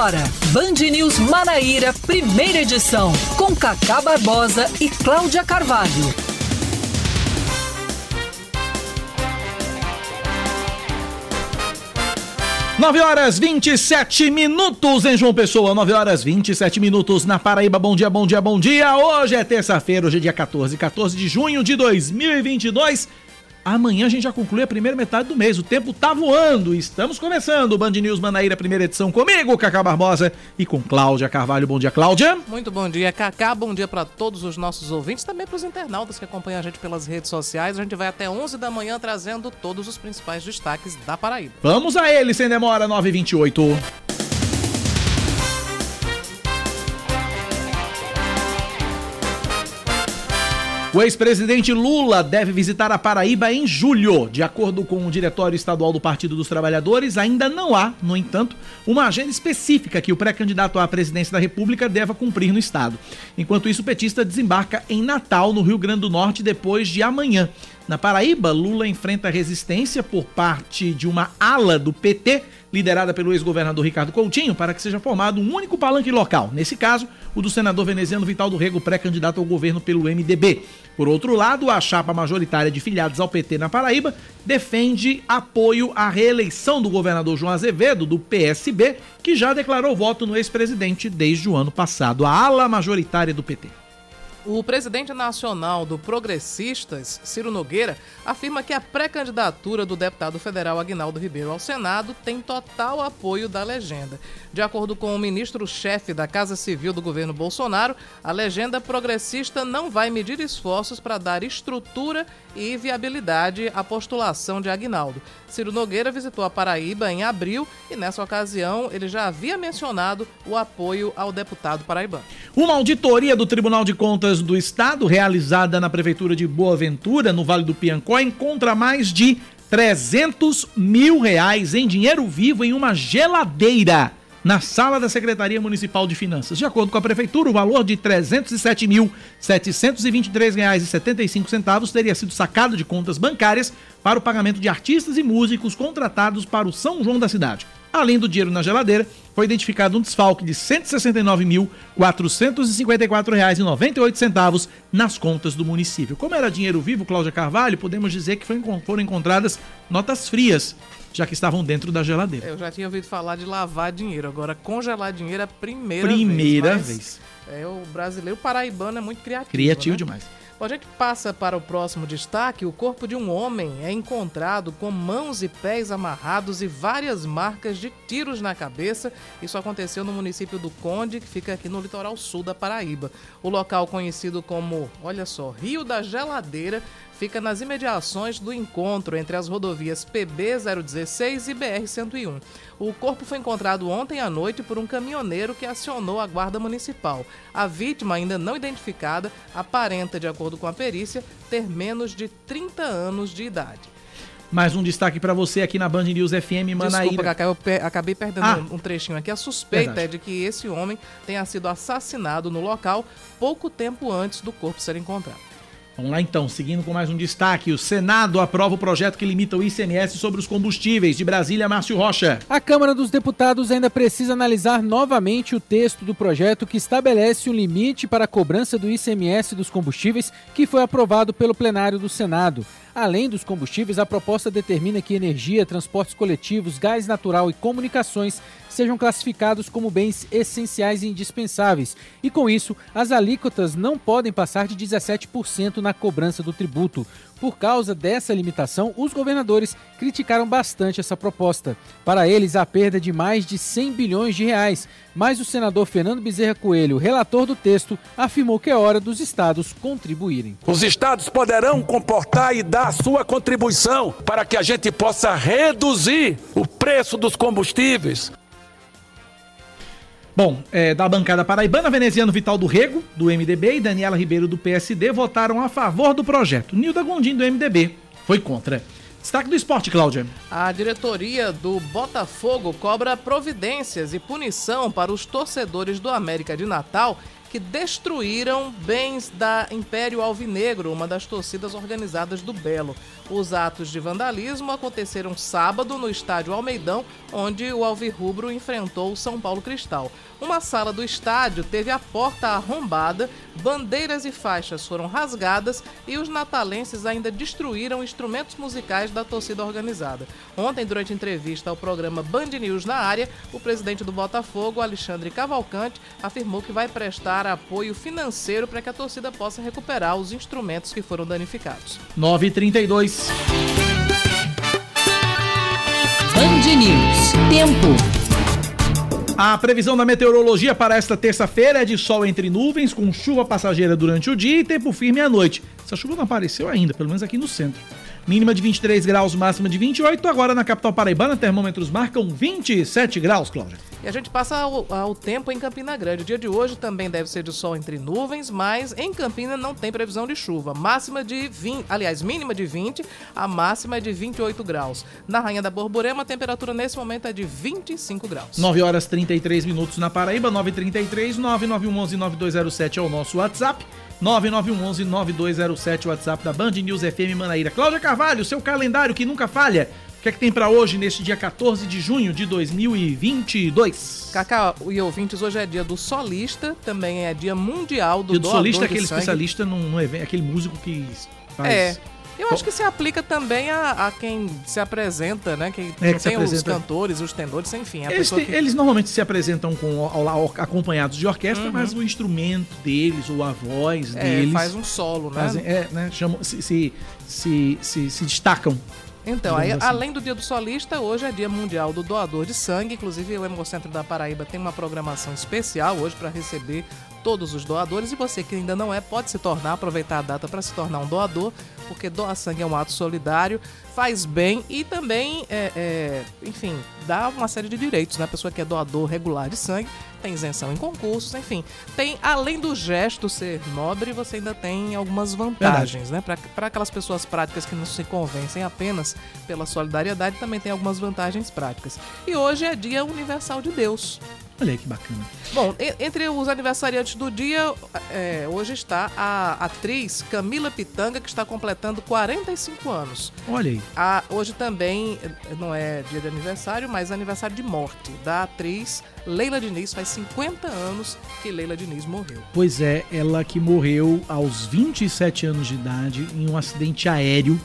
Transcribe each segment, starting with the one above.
agora, Band News Manaíra, primeira edição, com Cacá Barbosa e Cláudia Carvalho. Nove horas 27 minutos em João Pessoa, 9 horas 27 minutos na Paraíba. Bom dia, bom dia, bom dia. Hoje é terça-feira, hoje é dia 14, 14 de junho de 2022. Amanhã a gente já conclui a primeira metade do mês. O tempo tá voando. Estamos começando o Band News Manaíra, primeira edição comigo, Cacá Barbosa, e com Cláudia Carvalho. Bom dia, Cláudia. Muito bom dia, Cacá. Bom dia para todos os nossos ouvintes, também para os internautas que acompanham a gente pelas redes sociais. A gente vai até 11 da manhã trazendo todos os principais destaques da Paraíba. Vamos a ele, sem demora, 928. O ex-presidente Lula deve visitar a Paraíba em julho. De acordo com o Diretório Estadual do Partido dos Trabalhadores, ainda não há, no entanto, uma agenda específica que o pré-candidato à presidência da República deva cumprir no estado. Enquanto isso, o petista desembarca em Natal, no Rio Grande do Norte, depois de amanhã. Na Paraíba, Lula enfrenta resistência por parte de uma ala do PT, liderada pelo ex-governador Ricardo Coutinho, para que seja formado um único palanque local. Nesse caso, o do senador veneziano Vital do Rego, pré-candidato ao governo pelo MDB. Por outro lado, a chapa majoritária de filiados ao PT na Paraíba defende apoio à reeleição do governador João Azevedo, do PSB, que já declarou voto no ex-presidente desde o ano passado. A ala majoritária do PT. O presidente nacional do Progressistas, Ciro Nogueira, afirma que a pré-candidatura do deputado federal Aguinaldo Ribeiro ao Senado tem total apoio da legenda. De acordo com o ministro-chefe da Casa Civil do governo Bolsonaro, a legenda progressista não vai medir esforços para dar estrutura e viabilidade à postulação de Aguinaldo. Ciro Nogueira visitou a Paraíba em abril e, nessa ocasião, ele já havia mencionado o apoio ao deputado paraibano. Uma auditoria do Tribunal de Contas do Estado, realizada na Prefeitura de Boa Ventura, no Vale do Piancó, encontra mais de 300 mil reais em dinheiro vivo em uma geladeira na sala da Secretaria Municipal de Finanças. De acordo com a Prefeitura, o valor de R$ 307.723,75 teria sido sacado de contas bancárias para o pagamento de artistas e músicos contratados para o São João da cidade. Além do dinheiro na geladeira, foi identificado um desfalque de R$ 169.454,98 nas contas do município. Como era dinheiro vivo, Cláudia Carvalho, podemos dizer que foram encontradas notas frias, já que estavam dentro da geladeira. Eu já tinha ouvido falar de lavar dinheiro, agora congelar dinheiro é a primeira, primeira vez. vez. É, o brasileiro paraibano é muito criativo. Criativo né? demais. Bom, a gente passa para o próximo destaque. O corpo de um homem é encontrado com mãos e pés amarrados e várias marcas de tiros na cabeça. Isso aconteceu no município do Conde, que fica aqui no litoral sul da Paraíba. O local conhecido como, olha só, Rio da Geladeira, fica nas imediações do encontro entre as rodovias PB 016 e BR 101. O corpo foi encontrado ontem à noite por um caminhoneiro que acionou a guarda municipal. A vítima, ainda não identificada, aparenta, de acordo com a perícia, ter menos de 30 anos de idade. Mais um destaque para você aqui na Band News FM Manaíra. Desculpa, Cacá, eu pe acabei perdendo Ah. um trechinho aqui. A suspeita Verdade. é de que esse homem tenha sido assassinado no local pouco tempo antes do corpo ser encontrado. Vamos lá então, seguindo com mais um destaque. O Senado aprova o projeto que limita o ICMS sobre os combustíveis. De Brasília, Márcio Rocha. A Câmara dos Deputados ainda precisa analisar novamente o texto do projeto que estabelece um limite para a cobrança do ICMS dos combustíveis que foi aprovado pelo plenário do Senado. Além dos combustíveis, a proposta determina que energia, transportes coletivos, gás natural e comunicações sejam classificados como bens essenciais e indispensáveis. E com isso, as alíquotas não podem passar de 17% na cobrança do tributo. Por causa dessa limitação, os governadores criticaram bastante essa proposta. Para eles, a perda é de mais de 100 bilhões de reais. Mas o senador Fernando Bezerra Coelho, relator do texto, afirmou que é hora dos estados contribuírem. Os estados poderão comportar e dar sua contribuição para que a gente possa reduzir o preço dos combustíveis. Bom, é, da bancada paraibana, veneziano Vital do Rego, do MDB, e Daniela Ribeiro, do PSD, votaram a favor do projeto. Nilda Gondim, do MDB, foi contra. Destaque do esporte, Cláudia. A diretoria do Botafogo cobra providências e punição para os torcedores do América de Natal que destruíram bens da Império Alvinegro, uma das torcidas organizadas do Belo. Os atos de vandalismo aconteceram sábado no estádio Almeidão, onde o Alvirrubro enfrentou o São Paulo Cristal. Uma sala do estádio teve a porta arrombada, bandeiras e faixas foram rasgadas e os natalenses ainda destruíram instrumentos musicais da torcida organizada. Ontem, durante entrevista ao programa Band News na área, o presidente do Botafogo, Alexandre Cavalcante, afirmou que vai prestar apoio financeiro para que a torcida possa recuperar os instrumentos que foram danificados. 9h32. Band News. Tempo. A previsão da meteorologia para esta terça-feira é de sol entre nuvens, com chuva passageira durante o dia e tempo firme à noite. Essa chuva não apareceu ainda, pelo menos aqui no centro. Mínima de 23 graus, máxima de 28. Agora na capital paraibana, termômetros marcam 27 graus, Cláudia. E a gente passa o, tempo em Campina Grande. O dia de hoje também deve ser de sol entre nuvens, mas em Campina não tem previsão de chuva. Máxima de 20, aliás, mínima de 20, a máxima é de 28 graus. Na Rainha da Borborema, a temperatura nesse momento é de 25 graus. 9 horas 33 minutos na Paraíba, 9h33, 99111-9207 é o nosso WhatsApp. 9911-9207, WhatsApp da Band News FM Manaíra. Cláudia Carvalho, seu calendário que nunca falha. O que é que tem para hoje, neste dia 14 de junho de 2022? Cacá e ouvintes, hoje é dia do solista, também é dia mundial do dia do solista, é aquele especialista num, num evento, aquele músico que faz... É, eu acho que se aplica também a, a quem se apresenta, né? Quem é, que tem os cantores, os tendores, enfim. Eles, que... eles, normalmente se apresentam com ao, ao, acompanhados de orquestra, uhum. mas o instrumento deles ou a voz é, deles. Faz um solo, né? Fazem, é, né? Chamam, se, se, se, se, se destacam então, aí, assim. além do Dia do Solista, hoje é Dia Mundial do Doador de Sangue. Inclusive, o Hemocentro da Paraíba tem uma programação especial hoje para receber todos os doadores. E você que ainda não é, pode se tornar, aproveitar a data para se tornar um doador, porque doar sangue é um ato solidário, faz bem e também, é, é, enfim, dá uma série de direitos. Né? A pessoa que é doador regular de sangue tem isenção em concursos, enfim. Tem, além do gesto ser nobre, você ainda tem algumas vantagens, Verdade. né? Para aquelas pessoas práticas que não se convencem apenas pela solidariedade, também tem algumas vantagens práticas. E hoje é Dia Universal de Deus. Olha aí que bacana. Bom, entre os aniversariantes do dia, é, hoje está a atriz Camila Pitanga, que está completando 45 anos. Olha aí. A, hoje também, não é dia de aniversário, mas aniversário de morte da atriz Leila Diniz. Faz 50 anos que Leila Diniz morreu. Pois é, ela que morreu aos 27 anos de idade em um acidente aéreo.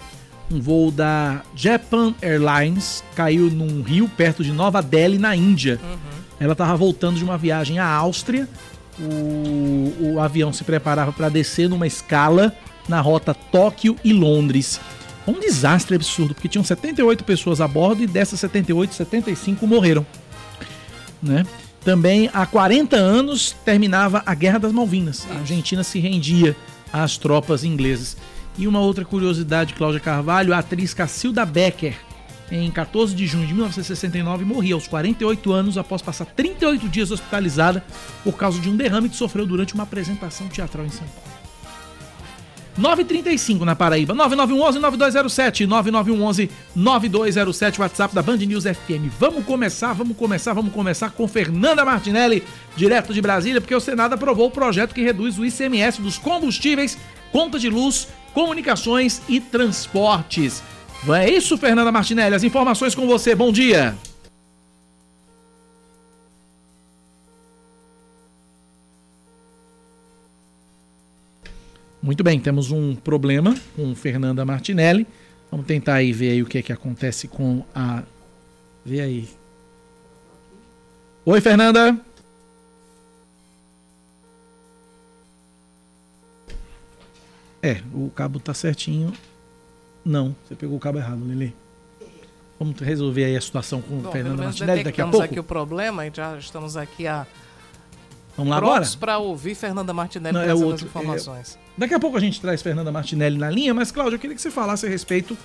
Um voo da Japan Airlines caiu num rio perto de Nova Delhi, na Índia. Uhum. Ela estava voltando de uma viagem à Áustria. O, o avião se preparava para descer numa escala na rota Tóquio e Londres. Um desastre absurdo, porque tinham 78 pessoas a bordo e dessas 78, 75 morreram. Né? Também há 40 anos terminava a Guerra das Malvinas. A Argentina se rendia às tropas inglesas. E uma outra curiosidade, Cláudia Carvalho, a atriz Cacilda Becker em 14 de junho de 1969, morria aos 48 anos após passar 38 dias hospitalizada por causa de um derrame que sofreu durante uma apresentação teatral em São Paulo. 935 na Paraíba, 9911-9207, 9911-9207, WhatsApp da Band News FM. Vamos começar, vamos começar, vamos começar com Fernanda Martinelli, direto de Brasília, porque o Senado aprovou o projeto que reduz o ICMS dos combustíveis, conta de luz, comunicações e transportes. É isso, Fernanda Martinelli. As informações com você. Bom dia. Muito bem, temos um problema com Fernanda Martinelli. Vamos tentar aí ver aí o que é que acontece com a. Vê aí. Oi, Fernanda. É, o cabo tá certinho. Não, você pegou o cabo errado, Lili. Vamos resolver aí a situação com Bom, o Fernando Martinelli daqui a pouco. aqui o problema, já estamos aqui a Vamos lá agora? para ouvir Fernanda Martinelli Não, é outro, informações. É... Daqui a pouco a gente traz Fernanda Martinelli na linha, mas Cláudio, eu queria que você falasse a respeito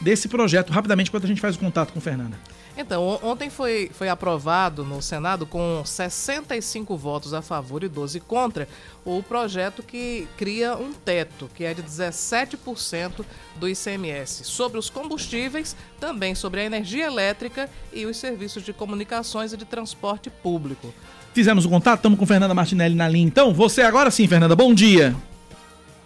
desse projeto rapidamente enquanto a gente faz o contato com Fernanda. Então, ontem foi, foi aprovado no Senado, com 65 votos a favor e 12 contra, o projeto que cria um teto, que é de 17% do ICMS, sobre os combustíveis, também sobre a energia elétrica e os serviços de comunicações e de transporte público. Fizemos o contato, estamos com Fernanda Martinelli na linha. Então, você agora sim, Fernanda, bom dia.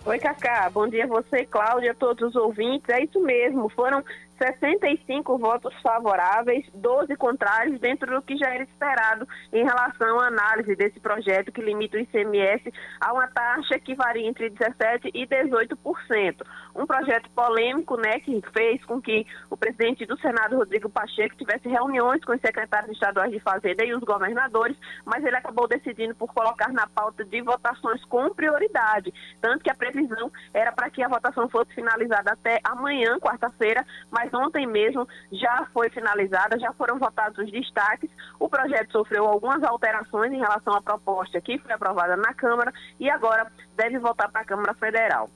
Oi, Cacá. Bom dia a você, Cláudia, a todos os ouvintes. É isso mesmo, foram 65 votos favoráveis, 12 contrários, dentro do que já era esperado em relação à análise desse projeto que limita o ICMS a uma taxa que varia entre 17% e 18%. Um projeto polêmico, né, que fez com que o presidente do Senado, Rodrigo Pacheco, tivesse reuniões com os secretários estaduais de Fazenda e os governadores, mas ele acabou decidindo por colocar na pauta de votações com prioridade, tanto que a previsão era para que a votação fosse finalizada até amanhã, quarta-feira, mas ontem mesmo já foi finalizada, já foram votados os destaques. O projeto sofreu algumas alterações em relação à proposta que foi aprovada na Câmara e agora deve voltar para a Câmara Federal.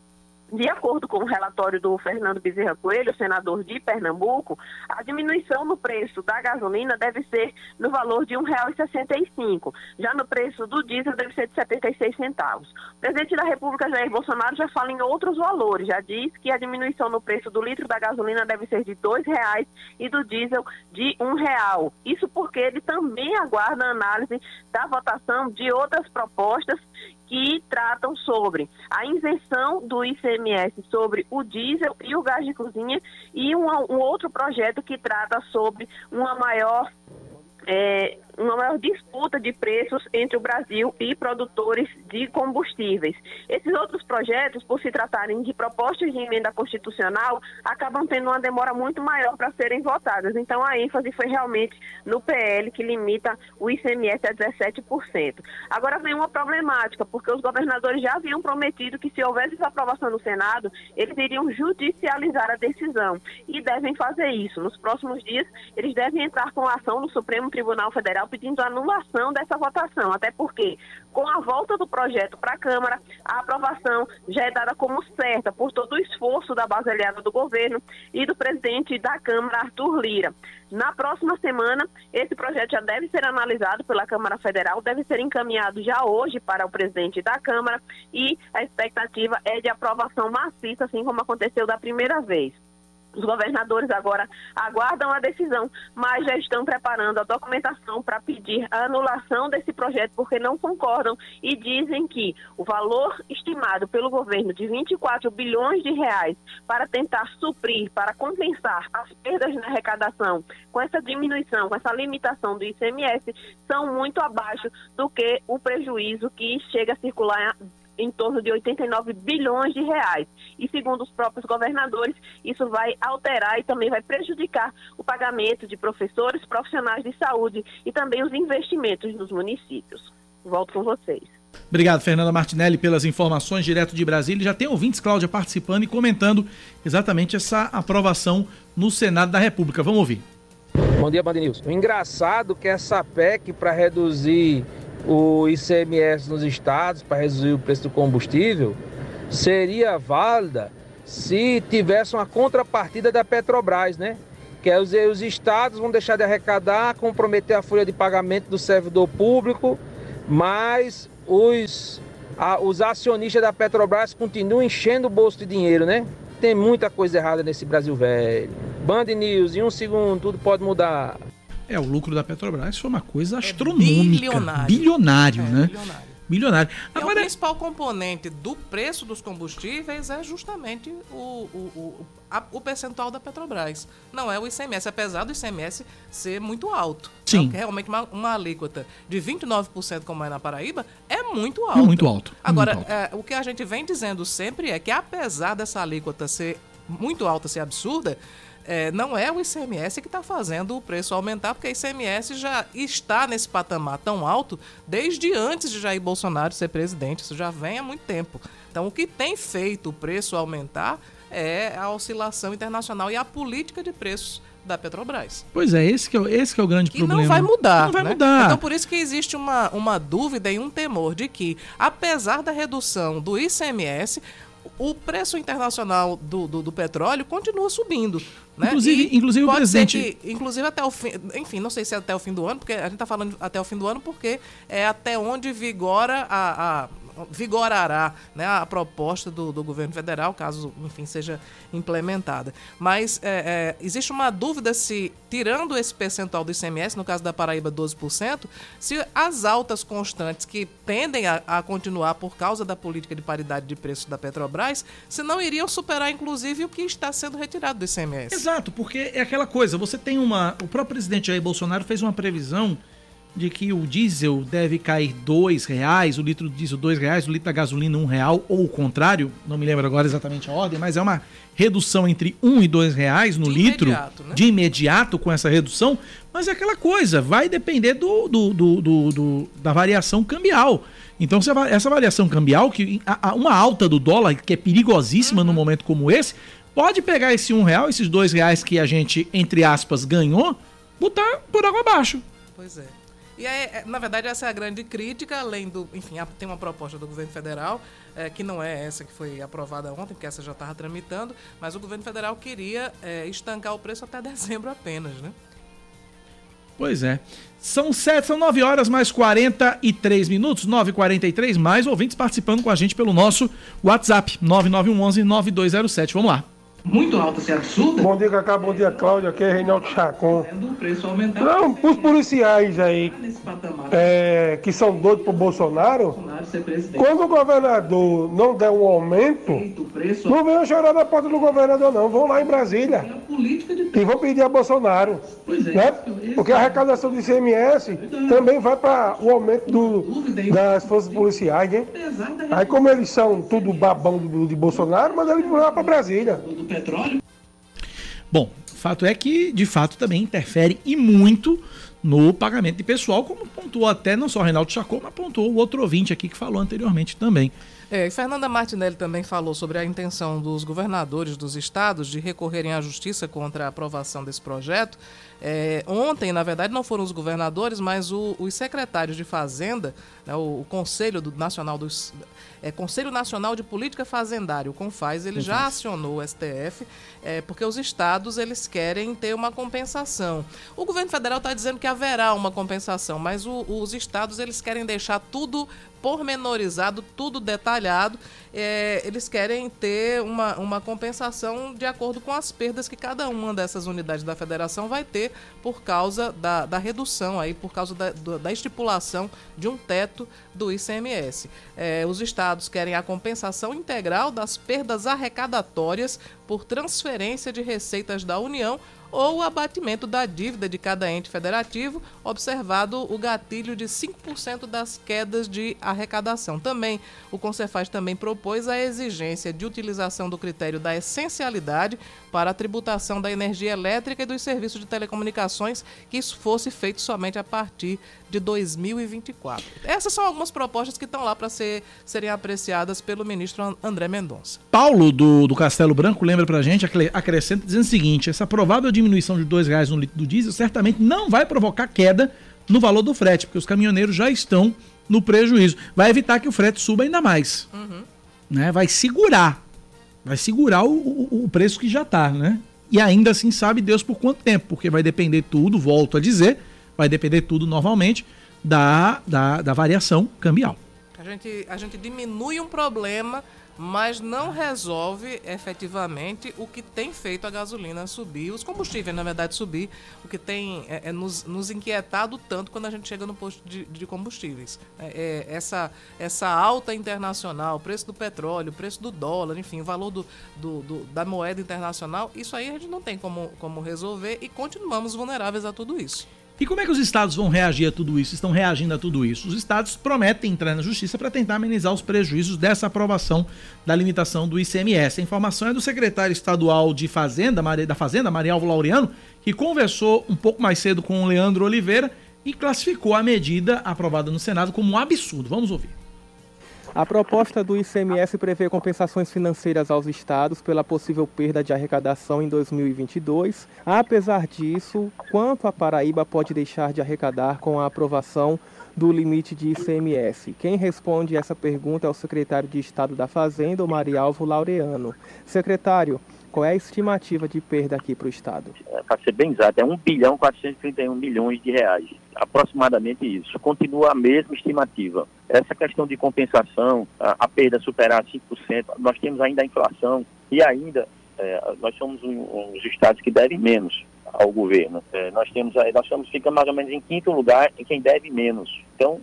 De acordo com o relatório do Fernando Bezerra Coelho, senador de Pernambuco, a diminuição no preço da gasolina deve ser no valor de R$ 1,65. Já no preço do diesel deve ser de 76 centavos. O presidente da República, Jair Bolsonaro, já fala em outros valores. Já diz que a diminuição no preço do litro da gasolina deve ser de R$ 2,00 e do diesel de R$ 1,00. Isso porque ele também aguarda a análise da votação de outras propostas que tratam sobre a isenção do ICMS sobre o diesel e o gás de cozinha e um, um outro projeto que trata sobre uma maior é, uma maior disputa de preços entre o Brasil e produtores de combustíveis. Esses outros projetos, por se tratarem de propostas de emenda constitucional, acabam tendo uma demora muito maior para serem votadas. Então, a ênfase foi realmente no PL, que limita o ICMS a 17%. Agora vem uma problemática, porque os governadores já haviam prometido que, se houvesse aprovação no Senado, eles iriam judicializar a decisão. E devem fazer isso. Nos próximos dias, eles devem entrar com ação no Supremo Tribunal Federal pedindo anulação dessa votação, até porque, com a volta do projeto para a Câmara, a aprovação já é dada como certa por todo o esforço da base aliada do governo e do presidente da Câmara, Arthur Lira. Na próxima semana, esse projeto já deve ser analisado pela Câmara Federal, deve ser encaminhado já hoje para o presidente da Câmara e a expectativa é de aprovação maciça, assim como aconteceu da primeira vez. Os governadores agora aguardam a decisão, mas já estão preparando a documentação para pedir a anulação desse projeto, porque não concordam e dizem que o valor estimado pelo governo de 24 bilhões de reais para tentar suprir, para compensar as perdas na arrecadação com essa diminuição, com essa limitação do ICMS, são muito abaixo do que o prejuízo que chega a circular em torno de 89 bilhões de reais. E segundo os próprios governadores, isso vai alterar e também vai prejudicar o pagamento de professores, profissionais de saúde e também os investimentos nos municípios. Volto com vocês. Obrigado, Fernanda Martinelli, pelas informações direto de Brasília. Já tem ouvintes, Cláudia, participando e comentando exatamente essa aprovação no Senado da República. Vamos ouvir. Bom dia, Band News. O engraçado é que essa PEC para reduzir o ICMS nos estados para reduzir o preço do combustível seria válida se tivesse uma contrapartida da Petrobras, né? Que é os, os estados vão deixar de arrecadar, comprometer a folha de pagamento do servidor público, mas os, a, os acionistas da Petrobras continuam enchendo o bolso de dinheiro, né? Tem muita coisa errada nesse Brasil velho. Band News, em um segundo tudo pode mudar. É, o lucro da Petrobras foi uma coisa é astronômica. Bilionário. Bilionário, é, né? Bilionário. Milionário. Agora, o principal componente do preço dos combustíveis é justamente o, o, o, a, o percentual da Petrobras. Não é o ICMS, apesar do ICMS ser muito alto. Sim. Né? Realmente uma, uma alíquota de 29%, como é na Paraíba, é muito alto. É muito alto. É Agora, muito alto. É, o que a gente vem dizendo sempre é que apesar dessa alíquota ser muito alta, ser absurda, é, não é o ICMS que está fazendo o preço aumentar, porque o ICMS já está nesse patamar tão alto desde antes de Jair Bolsonaro ser presidente. Isso já vem há muito tempo. Então, o que tem feito o preço aumentar é a oscilação internacional e a política de preços da Petrobras. Pois é, esse que é, esse que é o grande que problema. não vai mudar. Não vai né? mudar. Então, por isso que existe uma, uma dúvida e um temor de que, apesar da redução do ICMS, o preço internacional do, do, do, petróleo continua subindo. Né? Inclusive, E inclusive o presidente. que, inclusive até o fim, enfim, não sei se é até o fim do ano, porque a gente está falando até o fim do ano, porque é até onde vigora a, a- vigorará né, a proposta do, do governo federal, caso, enfim, seja implementada. Mas é, é, existe uma dúvida se, tirando esse percentual do ICMS, no caso da Paraíba 12%, se as altas constantes que tendem a, a continuar por causa da política de paridade de preços da Petrobras, se não iriam superar, inclusive, o que está sendo retirado do ICMS. Exato, porque é aquela coisa, você tem uma. O próprio presidente Jair Bolsonaro fez uma previsão de que o diesel deve cair dois reais, o litro de diesel dois reais, o litro da gasolina um real, ou o contrário, não me lembro agora exatamente a ordem, mas é uma redução entre um e dois reais no De litro imediato, né? de imediato com essa redução, mas é aquela coisa, vai depender do, do- do- do- do- da variação cambial. Então, essa variação cambial, que uma alta do dólar, que é perigosíssima Uhum. num momento como esse, pode pegar esse um real, esses dois reais que a gente, entre aspas, ganhou, botar por água abaixo. Pois é. E é, na verdade, essa é a grande crítica, além do. Enfim, tem uma proposta do governo federal, é, que não é essa que foi aprovada ontem, porque essa já estava tramitando, mas o governo federal queria é, estancar o preço até dezembro apenas, né? Pois é. São sete, são 9 horas mais 43 minutos, 9h43, mais ouvintes participando com a gente pelo nosso WhatsApp, 9911-9207. Vamos lá. Muito alta, se absurda, Bom dia, Cacá. Bom dia, Cláudia. Aqui é Reinaldo Chacon. do preço aumentar Não, os policiais aí patamar é, que são doidos pro Bolsonaro, quando o governador não der um aumento, O não venham chorar na porta do governador, não. Vão lá em Brasília é e vão pedir a Bolsonaro. Pois é, Né? Porque a arrecadação do ICMS também vai para o aumento do- das forças policiais, né? da Aí, como eles são tudo babão de Bolsonaro, manda eles lá para Brasília. Petróleo, Bom, fato é que, de fato, também interfere e muito no pagamento de pessoal, como pontuou até não só o Reinaldo Chacon, mas pontuou o outro ouvinte aqui que falou anteriormente também. É, e Fernanda Martinelli também falou sobre a intenção dos governadores dos estados de recorrerem à justiça contra a aprovação desse projeto. É, ontem, na verdade, não foram os governadores, mas o- os secretários de Fazenda, né, o, o Conselho do- Nacional dos é, Conselho Nacional de Política Fazendária, o CONFAS, ele já acionou o STF, é, porque os estados eles querem ter uma compensação. O governo federal está dizendo que haverá uma compensação, mas o- os estados eles querem deixar tudo pormenorizado, tudo detalhado. É, eles querem ter uma, uma compensação de acordo com as perdas que cada uma dessas unidades da federação vai ter por causa da, da redução, aí, por causa da, da estipulação de um teto do ICMS. É, os estados querem a compensação integral das perdas arrecadatórias por transferência de receitas da União ou o abatimento da dívida de cada ente federativo, observado o gatilho de 5% das quedas de arrecadação. Também, o Concefaz também propôs a exigência de utilização do critério da essencialidade para a tributação da energia elétrica e dos serviços de telecomunicações, que isso fosse feito somente a partir de 2024. Essas são algumas propostas que estão lá para ser, serem apreciadas pelo ministro André Mendonça. Paulo, do, do Castelo Branco, lembra pra gente, acre- acrescenta dizendo o seguinte: essa provável diminuição de 2 reais no litro do diesel certamente não vai provocar queda no valor do frete, porque os caminhoneiros já estão no prejuízo. Vai evitar que o frete suba ainda mais. Né? Vai segurar. Vai segurar o, o, o preço que já tá, né? E ainda assim sabe Deus por quanto tempo, porque vai depender tudo, volto a dizer, vai depender tudo novamente da, da, da variação cambial. A gente, a gente diminui um problema, mas não resolve efetivamente o que tem feito a gasolina subir, os combustíveis, na verdade, subir, o que tem é, é nos, nos inquietado tanto quando a gente chega no posto de, de combustíveis. É, é, essa, essa alta internacional, o preço do petróleo, o preço do dólar, enfim, o valor do, do- do- da moeda internacional, isso aí a gente não tem como, como resolver e continuamos vulneráveis a tudo isso. E como é que os estados vão reagir a tudo isso? Estão reagindo a tudo isso? Os estados prometem entrar na justiça para tentar amenizar os prejuízos dessa aprovação da limitação do ICMS. A informação é do secretário estadual de Fazenda, da Fazenda, Marialvo Laureano, que conversou um pouco mais cedo com o Leandro Oliveira e classificou a medida aprovada no Senado como um absurdo. Vamos ouvir. A proposta do ICMS prevê compensações financeiras aos estados pela possível perda de arrecadação em 2022. Apesar disso, quanto a Paraíba pode deixar de arrecadar com a aprovação do limite de ICMS? Quem responde essa pergunta é o secretário de Estado da Fazenda, o Marialvo Laureano. Secretário, Qual é a estimativa de perda aqui para o Estado? É, para ser bem exato, é 1 bilhão 431 milhões de reais. Aproximadamente isso. Continua a mesma estimativa. Essa questão de compensação, a, a perda superar 5%, nós temos ainda a inflação e ainda é, nós somos um, um, dos estados que devem menos ao governo. É, nós temos, nós estamos ficando mais ou menos em quinto lugar em quem deve menos. Então,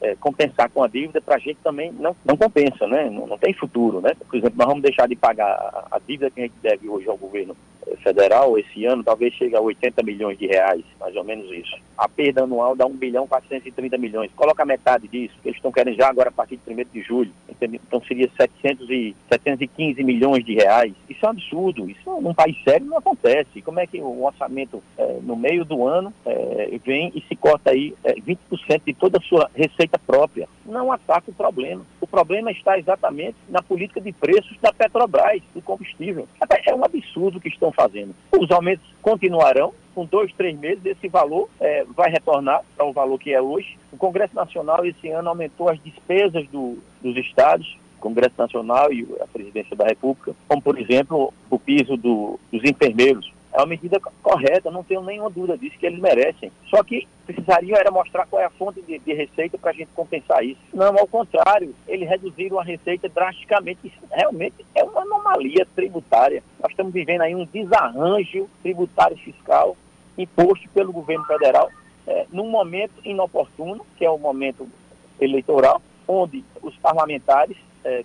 é, compensar com a dívida para a gente também não, não compensa, né? Não, não, tem futuro, né? Por exemplo, nós vamos deixar de pagar a dívida que a gente deve hoje ao governo federal esse ano talvez chegue a 80 milhões de reais, mais ou menos isso. A perda anual dá 1 bilhão 430 milhões. Coloca metade disso, que eles estão querendo já agora a partir de 1 de julho. Então seria 700 e, 715 milhões de reais. Isso é um absurdo. Isso num país sério não acontece. Como é que o orçamento é, no meio do ano é, vem e se corta aí é, 20% de toda a sua receita própria? Não ataca o problema. O problema está exatamente na política de preços da Petrobras, do combustível. É um absurdo que estão fazendo. Os aumentos continuarão, com dois, três meses, esse valor é, vai retornar para o valor que é hoje. O Congresso Nacional esse ano aumentou as despesas do, dos estados, Congresso Nacional e a Presidência da República, como, por exemplo, o piso do, dos enfermeiros é uma medida correta, não tenho nenhuma dúvida disso, que eles merecem. Só que precisariam era mostrar qual é a fonte de, de receita para a gente compensar isso. Não, ao contrário, eles reduziram a receita drasticamente. Isso realmente é uma anomalia tributária. Nós estamos vivendo aí um desarranjo tributário fiscal imposto pelo governo federal é, num momento inoportuno, que é o momento eleitoral, onde os parlamentares, é,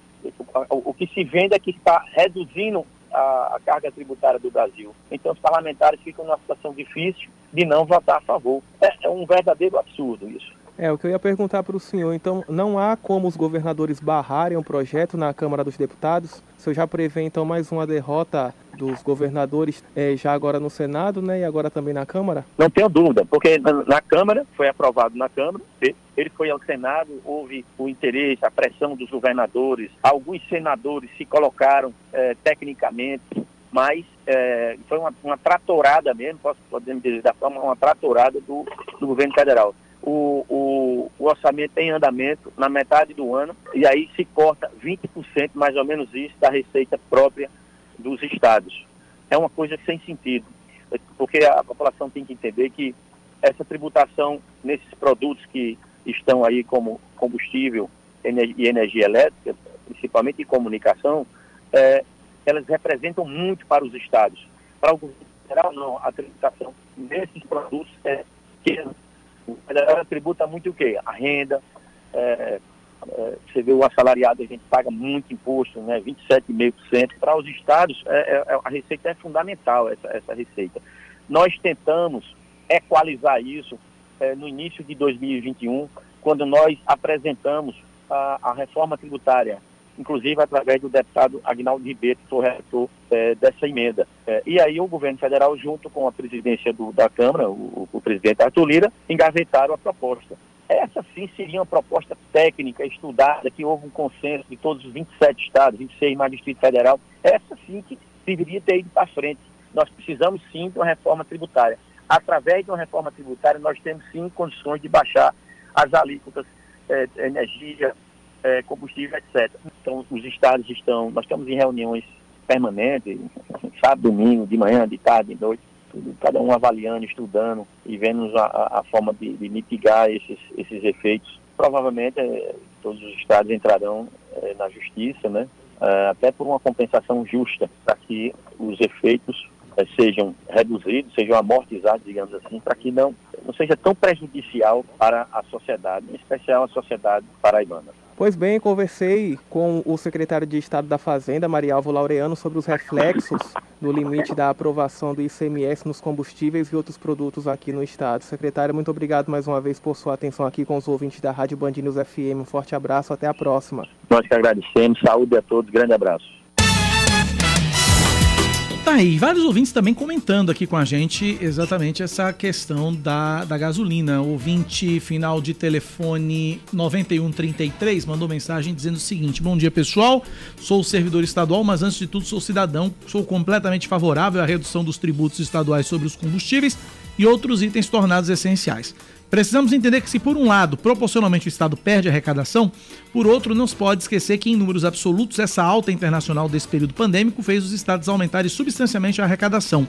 o, o que se vende é que está reduzindo a, a, carga tributária do Brasil. Então, os parlamentares ficam numa situação difícil de não votar a favor. É, é um verdadeiro absurdo isso. É, o que eu ia perguntar para o senhor, então, não há como os governadores barrarem o projeto na Câmara dos Deputados? O senhor já prevê, então, mais uma derrota dos governadores é, já agora no Senado, né, e agora também na Câmara? Não tenho dúvida, porque na, Câmara, foi aprovado na Câmara, ele foi ao Senado, houve o interesse, a pressão dos governadores, alguns senadores se colocaram é, tecnicamente, mas é, foi uma, uma, tratorada mesmo, posso, podemos dizer da forma, uma tratorada do, do governo federal o, o, o, orçamento em andamento na metade do ano e aí se corta 20%, mais ou menos isso, da receita própria dos estados. É uma coisa sem sentido, porque a população tem que entender que essa tributação nesses produtos que estão aí como combustível e energia elétrica, principalmente em comunicação, é, elas representam muito para os estados. Para o governo federal, não. A tributação nesses produtos é pequena federal tributa muito o quê? A renda, é, é, você vê o assalariado, a gente paga muito imposto, né, 27,5%. Para os estados, é, é, a receita é fundamental, essa, essa receita. Nós tentamos equalizar isso é, no início de 2021, quando nós apresentamos a, a reforma tributária inclusive através do deputado Agnaldo Ribeiro, que foi redator é, dessa emenda. É, e aí o governo federal, junto com a presidência do, da Câmara, o, o, presidente Arthur Lira, engavetaram a proposta. Essa sim seria uma proposta técnica, estudada, que houve um consenso de todos os 27 estados, 26 mais Distrito Federal. Essa sim que deveria ter ido para frente. Nós precisamos sim de uma reforma tributária. Através de uma reforma tributária, nós temos sim condições de baixar as alíquotas é, energia, é, combustível, etc. Então, os estados estão, nós estamos em reuniões permanentes, sábado, domingo, de manhã, de tarde, de noite, tudo, cada um avaliando, estudando e vendo a, a forma de, de, mitigar esses, esses efeitos. Provavelmente é, todos os estados entrarão é, na justiça, né? É, até por uma compensação justa, para que os efeitos sejam reduzidos, sejam amortizados, digamos assim, para que não, não seja tão prejudicial para a sociedade, em especial a sociedade paraibana. Pois bem, conversei com o secretário de Estado da Fazenda, Marialvo Laureano, sobre os reflexos do limite da aprovação do ICMS nos combustíveis e outros produtos aqui no Estado. Secretário, muito obrigado mais uma vez por sua atenção aqui com os ouvintes da Rádio Band FM. Um forte abraço, até a próxima. Nós que agradecemos, saúde a todos, grande abraço. Tá aí, vários ouvintes também comentando aqui com a gente exatamente essa questão da, da gasolina. Ouvinte final de telefone 9133 mandou mensagem dizendo o seguinte: Bom dia pessoal, sou servidor estadual, mas antes de tudo sou cidadão. Sou completamente favorável à redução dos tributos estaduais sobre os combustíveis e outros itens tornados essenciais. Precisamos entender que se por um lado, proporcionalmente o Estado perde arrecadação, por outro não se pode esquecer que em números absolutos essa alta internacional desse período pandêmico fez os estados aumentarem substancialmente a arrecadação.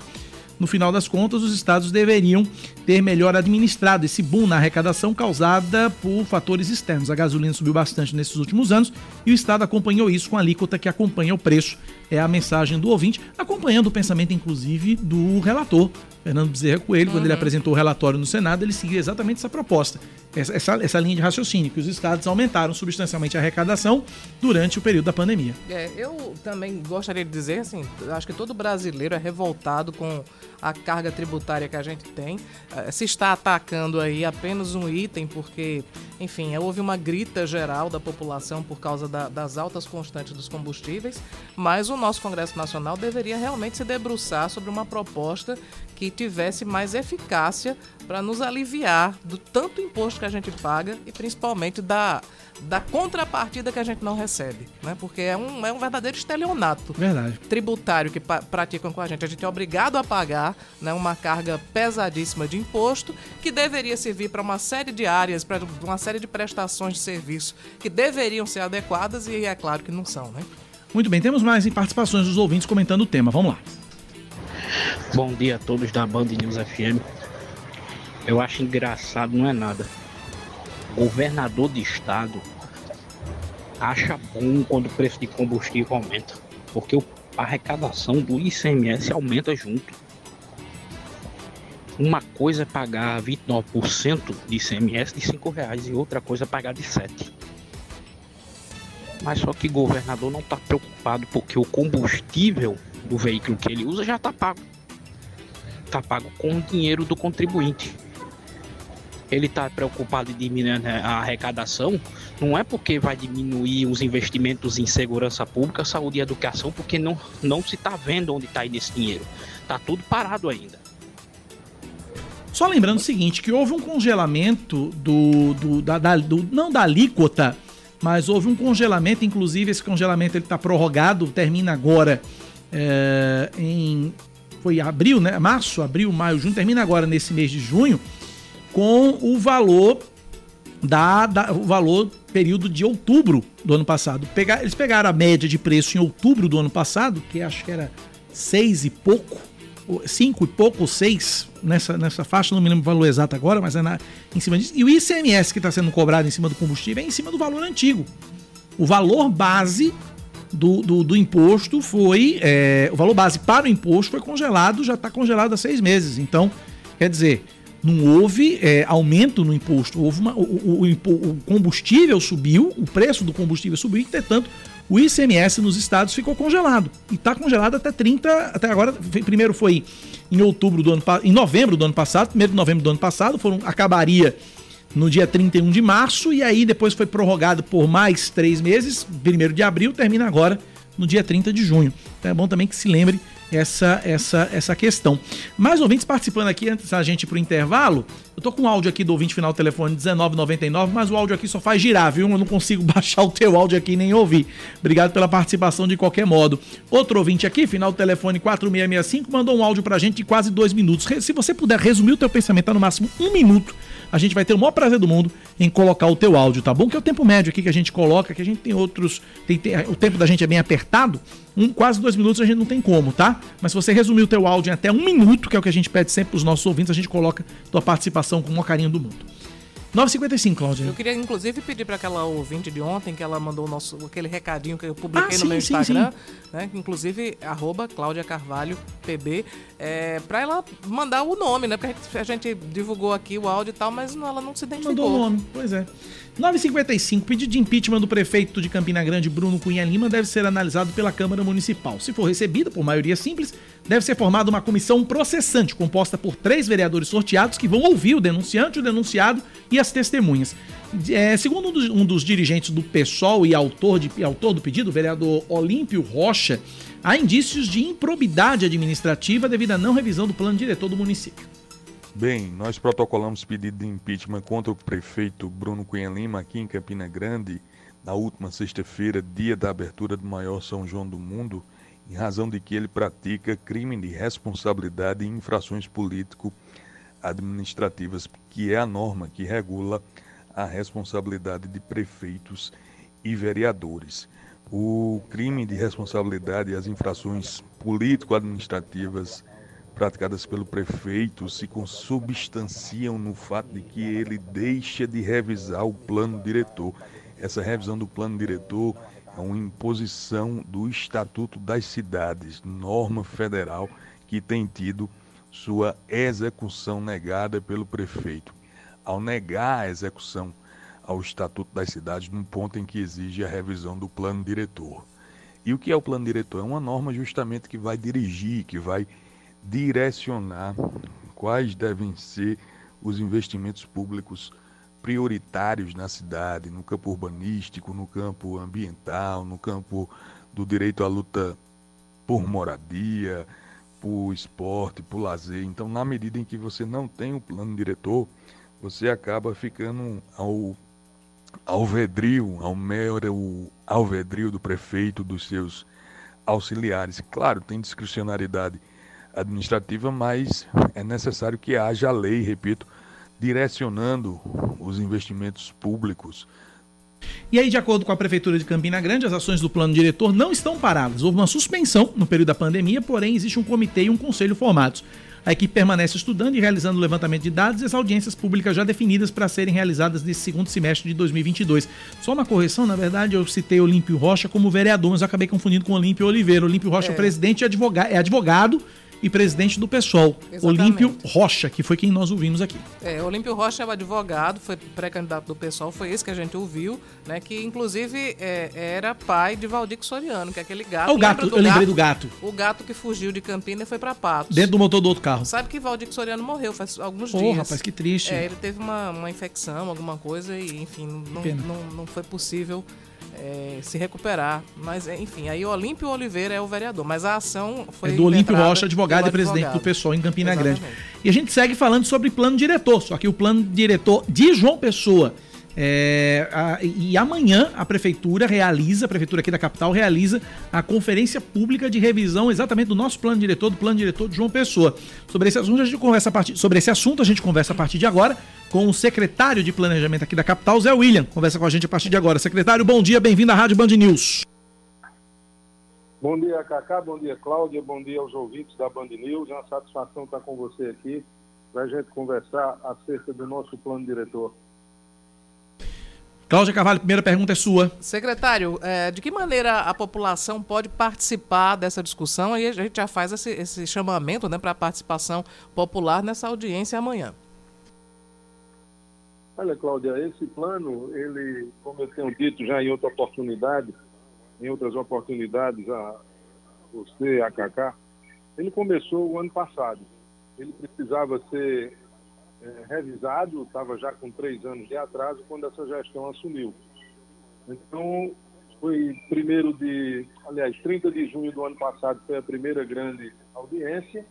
No final das contas, os estados deveriam ter melhor administrado esse boom na arrecadação causada por fatores externos. A gasolina subiu bastante nesses últimos anos e o estado acompanhou isso com a alíquota que acompanha o preço. É a mensagem do ouvinte, acompanhando o pensamento, inclusive, do relator, Fernando Bezerra Coelho, quando ele apresentou o relatório no Senado, ele seguiu exatamente essa proposta, essa, essa, essa linha de raciocínio, que os estados aumentaram substancialmente a arrecadação durante o período da pandemia. É, eu também gostaria de dizer, assim, acho que todo brasileiro é revoltado com a carga tributária que a gente tem. Eh, Se está atacando aí apenas um item, porque, enfim, houve uma grita geral da população por causa da- das altas constantes dos combustíveis, mas o nosso Congresso Nacional deveria realmente se debruçar sobre uma proposta que tivesse mais eficácia para nos aliviar do tanto imposto que a gente paga e principalmente da, da contrapartida que a gente não recebe, né? Porque é um, é um verdadeiro estelionato Verdade. tributário que pa- praticam com a gente. A gente é obrigado a pagar né, uma carga pesadíssima de imposto que deveria servir para uma série de áreas, para uma série de prestações de serviço que deveriam ser adequadas e é claro que não são, né? Muito bem, temos mais participações dos ouvintes comentando o tema. Vamos lá. Bom dia a todos da Band News FM. Eu acho engraçado, não é nada. Governador de estado acha bom quando o preço de combustível aumenta, porque a arrecadação do ICMS aumenta junto. Uma coisa é pagar 29% de ICMS de 5 reais e outra coisa é pagar de 7. Mas só que o governador não está preocupado porque o combustível do veículo que ele usa já está pago. Está pago com o dinheiro do contribuinte. Ele está preocupado em diminuir a arrecadação, não é porque vai diminuir os investimentos em segurança pública, saúde e educação, porque não, não se está vendo onde está indo esse dinheiro. Está tudo parado ainda. Só lembrando o seguinte, que houve um congelamento do, do, da, da- do- não da alíquota, mas houve um congelamento, inclusive esse congelamento ele está prorrogado, termina agora é, em foi abril, né? Março, abril, maio, junho, termina agora nesse mês de junho com o valor da, da- o valor período de outubro do ano passado. Pegar, eles pegaram a média de preço em outubro do ano passado, que acho que era seis e pouco, ou cinco e pouco ou seis nessa, nessa faixa, não me lembro o valor exato agora, mas é na, em cima disso. E o ICMS que está sendo cobrado em cima do combustível é em cima do valor antigo. O valor base do, do, do imposto foi. é, o valor base para o imposto foi congelado, já está congelado há seis meses. Então, quer dizer, não houve é, aumento no imposto. Houve uma, o, o- o combustível subiu, o preço do combustível subiu, entretanto, o ICMS nos estados ficou congelado. E está congelado até 30. Até agora, primeiro foi em outubro do ano em novembro do ano passado, primeiro de novembro do ano passado, foram, acabaria no dia 31 de março, e aí depois foi prorrogado por mais três meses, 1 de abril, termina agora no dia 30 de junho. Então é bom também que se lembre essa, essa, essa questão. Mais ouvintes participando aqui antes da gente ir pro intervalo. Eu tô com um áudio aqui do ouvinte final do telefone 1999, mas o áudio aqui só faz girar, viu? Eu não consigo baixar o teu áudio aqui nem ouvir. Obrigado pela participação de qualquer modo. Outro ouvinte aqui, final do telefone 4665, mandou um áudio pra gente de quase dois minutos. Se você puder resumir o teu pensamento, tá no máximo um minuto. A gente vai ter o maior prazer do mundo em colocar o teu áudio, tá bom? Que é o tempo médio aqui que a gente coloca, que a gente tem outros. tem- tem- o tempo da gente é bem apertado. Um, quase dois minutos a gente não tem como, tá? Mas se você resumir o teu áudio em até um minuto, que é o que a gente pede sempre pros nossos ouvintes, a gente coloca tua participação com o maior carinho do mundo. 9h55, Cláudia. Eu queria inclusive pedir para aquela ouvinte de ontem que ela mandou o nosso, aquele recadinho que eu publiquei Ah, no meu sim, sim, Instagram, né? Inclusive, arroba Cláudia Carvalho PB, é, para ela mandar o nome, né? Porque a gente, divulgou aqui o áudio e tal, mas ela não se identificou. Mandou o nome, pois é. 955, pedido de impeachment do prefeito de Campina Grande, Bruno Cunha Lima, deve ser analisado pela Câmara Municipal. Se for recebido por maioria simples, deve ser formada uma comissão processante, composta por três vereadores sorteados que vão ouvir o denunciante, o denunciado e as testemunhas. É, segundo um dos, um dos dirigentes do PSOL e autor, de, autor do pedido, o vereador Olímpio Rocha, há indícios de improbidade administrativa devido à não revisão do plano diretor do município. Bem, nós protocolamos pedido de impeachment contra o prefeito Bruno Cunha Lima aqui em Campina Grande na última sexta-feira, dia da abertura do maior São João do mundo, em razão de que ele pratica crime de responsabilidade e infrações político administrativas, que é a norma que regula a responsabilidade de prefeitos e vereadores. O crime de responsabilidade e as infrações político-administrativas praticadas pelo prefeito se consubstanciam no fato de que ele deixa de revisar o plano diretor. Essa revisão do plano diretor é uma imposição do Estatuto das Cidades, norma federal que tem tido sua execução negada pelo prefeito. Ao negar a execução ao Estatuto das Cidades, num ponto em que exige a revisão do plano diretor. E o que é o plano diretor? É uma norma justamente que vai dirigir, que vai direcionar quais devem ser os investimentos públicos prioritários na cidade, no campo urbanístico, no campo ambiental, no campo do direito à luta por moradia, por esporte, por lazer. Então, na medida em que você não tem um plano diretor, você acaba ficando ao alvedrio, ao mero alvedrio do prefeito, dos seus auxiliares. Claro, tem discricionariedade administrativa, mas é necessário que haja lei, repito, direcionando os investimentos públicos. E aí, de acordo com a Prefeitura de Campina Grande, as ações do plano diretor não estão paradas. Houve uma suspensão no período da pandemia, porém existe um comitê e um conselho formados. A equipe permanece estudando e realizando o levantamento de dados e as audiências públicas já definidas para serem realizadas nesse segundo semestre de 2022. Só uma correção, na verdade, eu citei Olímpio Rocha como vereador, mas eu acabei confundindo com Olímpio Oliveira. Olímpio Rocha é, presidente e advogado, é advogado e presidente do PSOL, Olímpio Rocha, que foi quem nós ouvimos aqui. É, Olímpio Rocha é o advogado, foi pré-candidato do PSOL, foi esse que a gente ouviu, né? Que inclusive é, era pai de Valdir Soriano, que é aquele gato. Ah, o gato, eu lembrei do gato. O gato que fugiu de Campina e foi para Patos. Dentro do motor do outro carro. Sabe que Valdir Soriano morreu faz alguns dias. rapaz, que triste. É, ele teve uma, uma infecção, alguma coisa, e enfim, não, não, não foi possível é, se recuperar. Mas, enfim, aí o Olímpio Oliveira é o vereador, mas a ação foi. É do Olímpio Rocha, advogado e presidente do PSOL em Campina Exatamente. Grande. E a gente segue falando sobre plano diretor, só que o plano diretor de João Pessoa é, a, e amanhã a prefeitura realiza, a prefeitura aqui da capital realiza a conferência pública de revisão exatamente do nosso plano diretor, do plano diretor de João Pessoa. Sobre esse assunto a gente conversa a partir, sobre esse assunto a gente conversa a partir de agora com o secretário de planejamento aqui da capital, Zé William. Conversa com a gente a partir de agora. Secretário, bom dia, bem-vindo à Rádio Band News. Bom dia, Cacá, bom dia, Cláudia, bom dia aos ouvintes da Band News. É uma satisfação estar com você aqui para a gente conversar acerca do nosso plano diretor. Cláudia Carvalho, primeira pergunta é sua. Secretário, é, de que maneira a população pode participar dessa discussão? E a gente já faz esse, esse chamamento né, para a participação popular nessa audiência amanhã. Olha, Cláudia, esse plano, ele, como eu tenho dito já em outra oportunidade, em outras oportunidades a você, a Cacá, ele começou o ano passado. Ele precisava ser é, revisado, estava já com três anos de atraso quando essa gestão assumiu. Então, foi primeiro de, aliás, 30 de junho do ano passado foi a primeira grande audiência,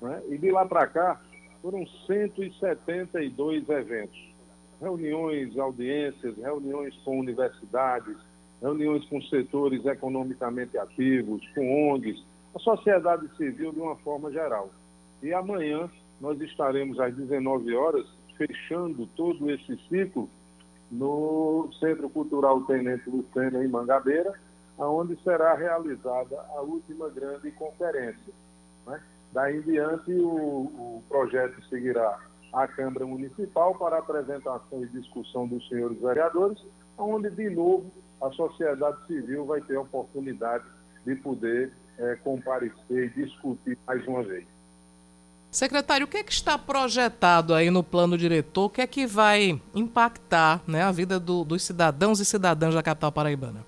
né? e de lá para cá foram 172 eventos. Reuniões, audiências, reuniões com universidades, reuniões com setores economicamente ativos, com ONGs, a sociedade civil de uma forma geral. E amanhã nós estaremos às 19 horas fechando todo esse ciclo no Centro Cultural Tenente Lucena, em Mangabeira, onde será realizada a última grande conferência. Né? Daí em diante, o, o projeto seguirá à Câmara Municipal para apresentação e discussão dos senhores vereadores, onde, de novo, a sociedade civil vai ter a oportunidade de poder é, comparecer e discutir mais uma vez. Secretário, o que, é que está projetado aí no plano diretor? O que é que vai impactar né, a vida do, dos cidadãos e cidadãs da capital paraibana?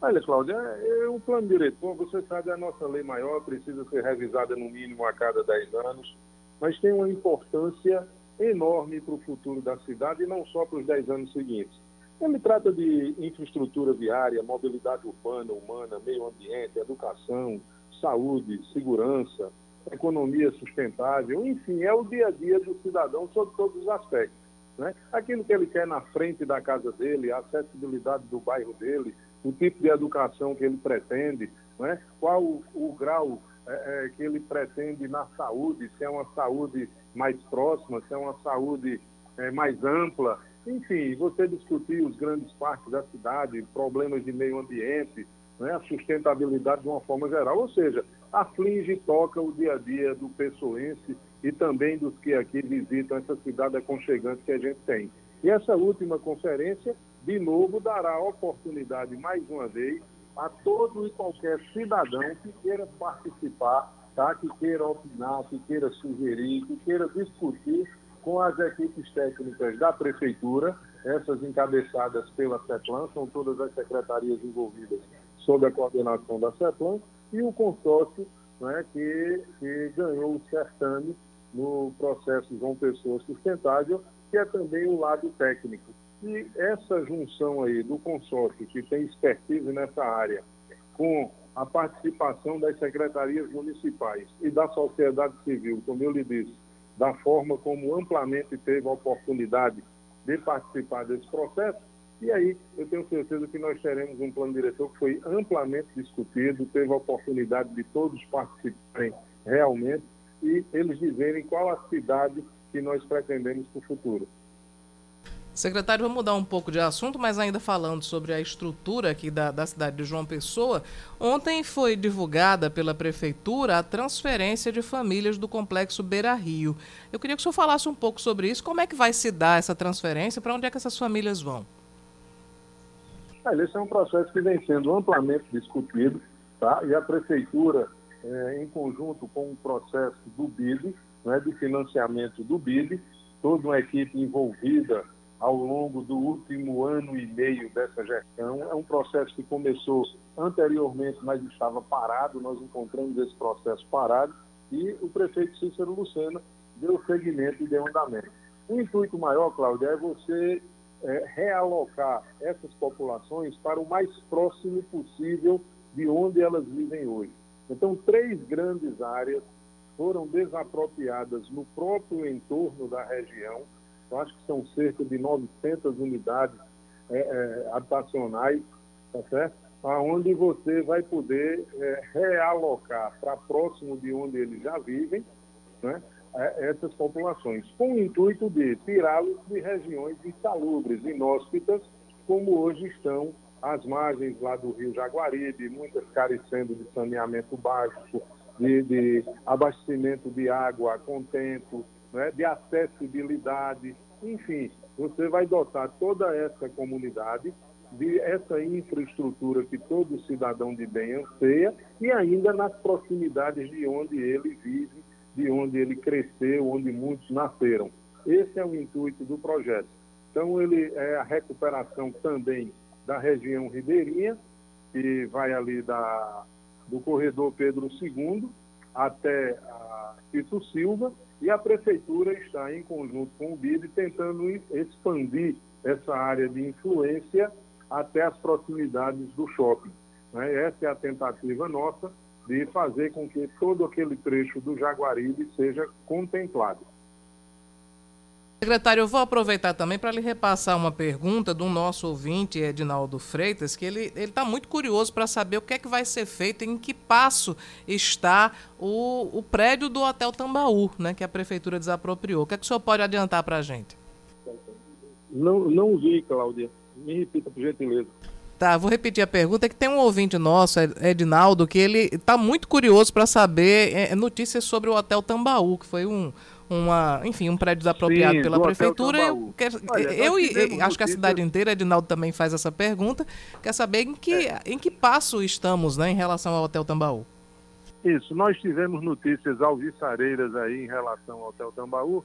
Olha, Cláudia, é, é, o plano diretor, você sabe, a nossa lei maior precisa ser revisada no mínimo a cada 10 anos, mas tem uma importância enorme para o futuro da cidade e não só para os 10 anos seguintes. Ele trata de infraestrutura viária, mobilidade urbana, humana, meio ambiente, educação, saúde, segurança, economia sustentável, enfim, é o dia a dia do cidadão sobre todos os aspectos. Né? Aquilo que ele quer na frente da casa dele, a acessibilidade do bairro dele, o tipo de educação que ele pretende, né? qual o, o grau é, é, que ele pretende na saúde, se é uma saúde mais próxima, se é uma saúde é, mais ampla. Enfim, você discutir os grandes parques da cidade, problemas de meio ambiente, né, a sustentabilidade de uma forma geral. Ou seja, aflige e toca o dia a dia do pessoense e também dos que aqui visitam essa cidade aconchegante que a gente tem. E essa última conferência, de novo, dará oportunidade, mais uma vez, a todo e qualquer cidadão que queira participar, tá? que queira opinar, que queira sugerir, que queira discutir com as equipes técnicas da Prefeitura, essas encabeçadas pela CEPLAN, são todas as secretarias envolvidas sob a coordenação da CEPLAN, e o consórcio né, que, que ganhou o certame no processo João Pessoa Sustentável, que é também o lado técnico. E essa junção aí do consórcio, que tem expertise nessa área, com a participação das secretarias municipais e da sociedade civil, como eu lhe disse, da forma como amplamente teve a oportunidade de participar desse processo, e aí eu tenho certeza que nós teremos um plano diretor que foi amplamente discutido, teve a oportunidade de todos participarem realmente e eles dizerem qual a cidade que nós pretendemos para o futuro. Secretário, vamos mudar um pouco de assunto, mas ainda falando sobre a estrutura aqui da, da cidade de João Pessoa. Ontem foi divulgada pela Prefeitura a transferência de famílias do Complexo Beira Rio. Eu queria que o senhor falasse um pouco sobre isso. Como é que vai se dar essa transferência? Para onde é que essas famílias vão? Esse é um processo que vem sendo amplamente discutido, tá? e a Prefeitura, é, em conjunto com o processo do BID, né, do financiamento do BID, toda uma equipe envolvida ao longo do último ano e meio dessa gestão. É um processo que começou anteriormente, mas estava parado, nós encontramos esse processo parado e o prefeito Cícero Lucena deu seguimento e deu andamento. O intuito maior, Cláudia, é você é, realocar essas populações para o mais próximo possível de onde elas vivem hoje. Então, três grandes áreas foram desapropriadas no próprio entorno da região, eu acho que são cerca de 900 unidades é, é, habitacionais, tá certo? Onde você vai poder é, realocar para próximo de onde eles já vivem, né? É, essas populações, com o intuito de tirá-los de regiões insalubres, inóspitas, como hoje estão as margens lá do Rio Jaguaribe, muitas carecendo de saneamento básico, de, de abastecimento de água a contento, né, de acessibilidade, enfim, você vai dotar toda essa comunidade de essa infraestrutura que todo cidadão de bem anseia e ainda nas proximidades de onde ele vive, de onde ele cresceu, onde muitos nasceram. Esse é o intuito do projeto. Então, ele é a recuperação também da região ribeirinha, que vai ali da, do corredor Pedro II até a Tito Silva, e a prefeitura está em conjunto com o BID tentando expandir essa área de influência até as proximidades do shopping. Né? Essa é a tentativa nossa de fazer com que todo aquele trecho do Jaguaribe seja contemplado. Secretário, eu vou aproveitar também para lhe repassar uma pergunta do nosso ouvinte, Edinaldo Freitas, que ele está muito curioso para saber o que é que vai ser feito, em que passo está o, o prédio do Hotel Tambaú, né, que a Prefeitura desapropriou. O que é que o senhor pode adiantar para a gente? Não, não vi, Cláudia. Me repita, por gentileza. Tá, vou repetir a pergunta, é que tem um ouvinte nosso, Edinaldo, que ele está muito curioso para saber é, notícias sobre o Hotel Tambaú, que foi um, uma, enfim, um prédio desapropriado Sim, pela prefeitura. Eu, Olha, eu e acho que a cidade inteira, Edinaldo também faz essa pergunta, quer saber em que, é. em que passo estamos né, em relação ao Hotel Tambaú. Isso, nós tivemos notícias alviçareiras aí em relação ao Hotel Tambaú,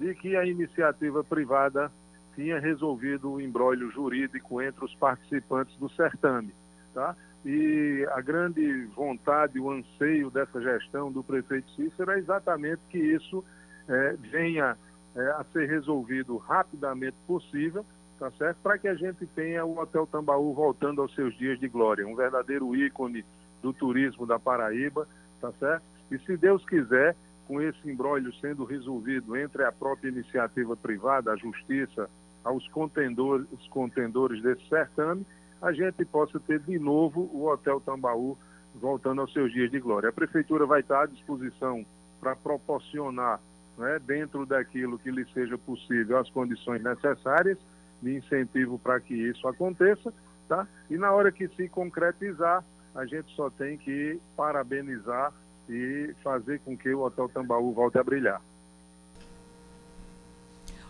de que a iniciativa privada tinha resolvido o embrólio jurídico entre os participantes do certame, tá? E a grande vontade, o anseio dessa gestão do prefeito Cícero é exatamente que isso é, venha é, a ser resolvido rapidamente possível, tá certo? Para que a gente tenha o Hotel Tambaú voltando aos seus dias de glória, um verdadeiro ícone do turismo da Paraíba, tá certo? E se Deus quiser, com esse embrólio sendo resolvido entre a própria iniciativa privada, a justiça, aos contendores, os contendores desse certame, a gente possa ter de novo o Hotel Tambaú voltando aos seus dias de glória. A prefeitura vai estar à disposição para proporcionar né, dentro daquilo que lhe seja possível, as condições necessárias de incentivo para que isso aconteça, tá? E na hora que se concretizar, a gente só tem que parabenizar e fazer com que o Hotel Tambaú volte a brilhar.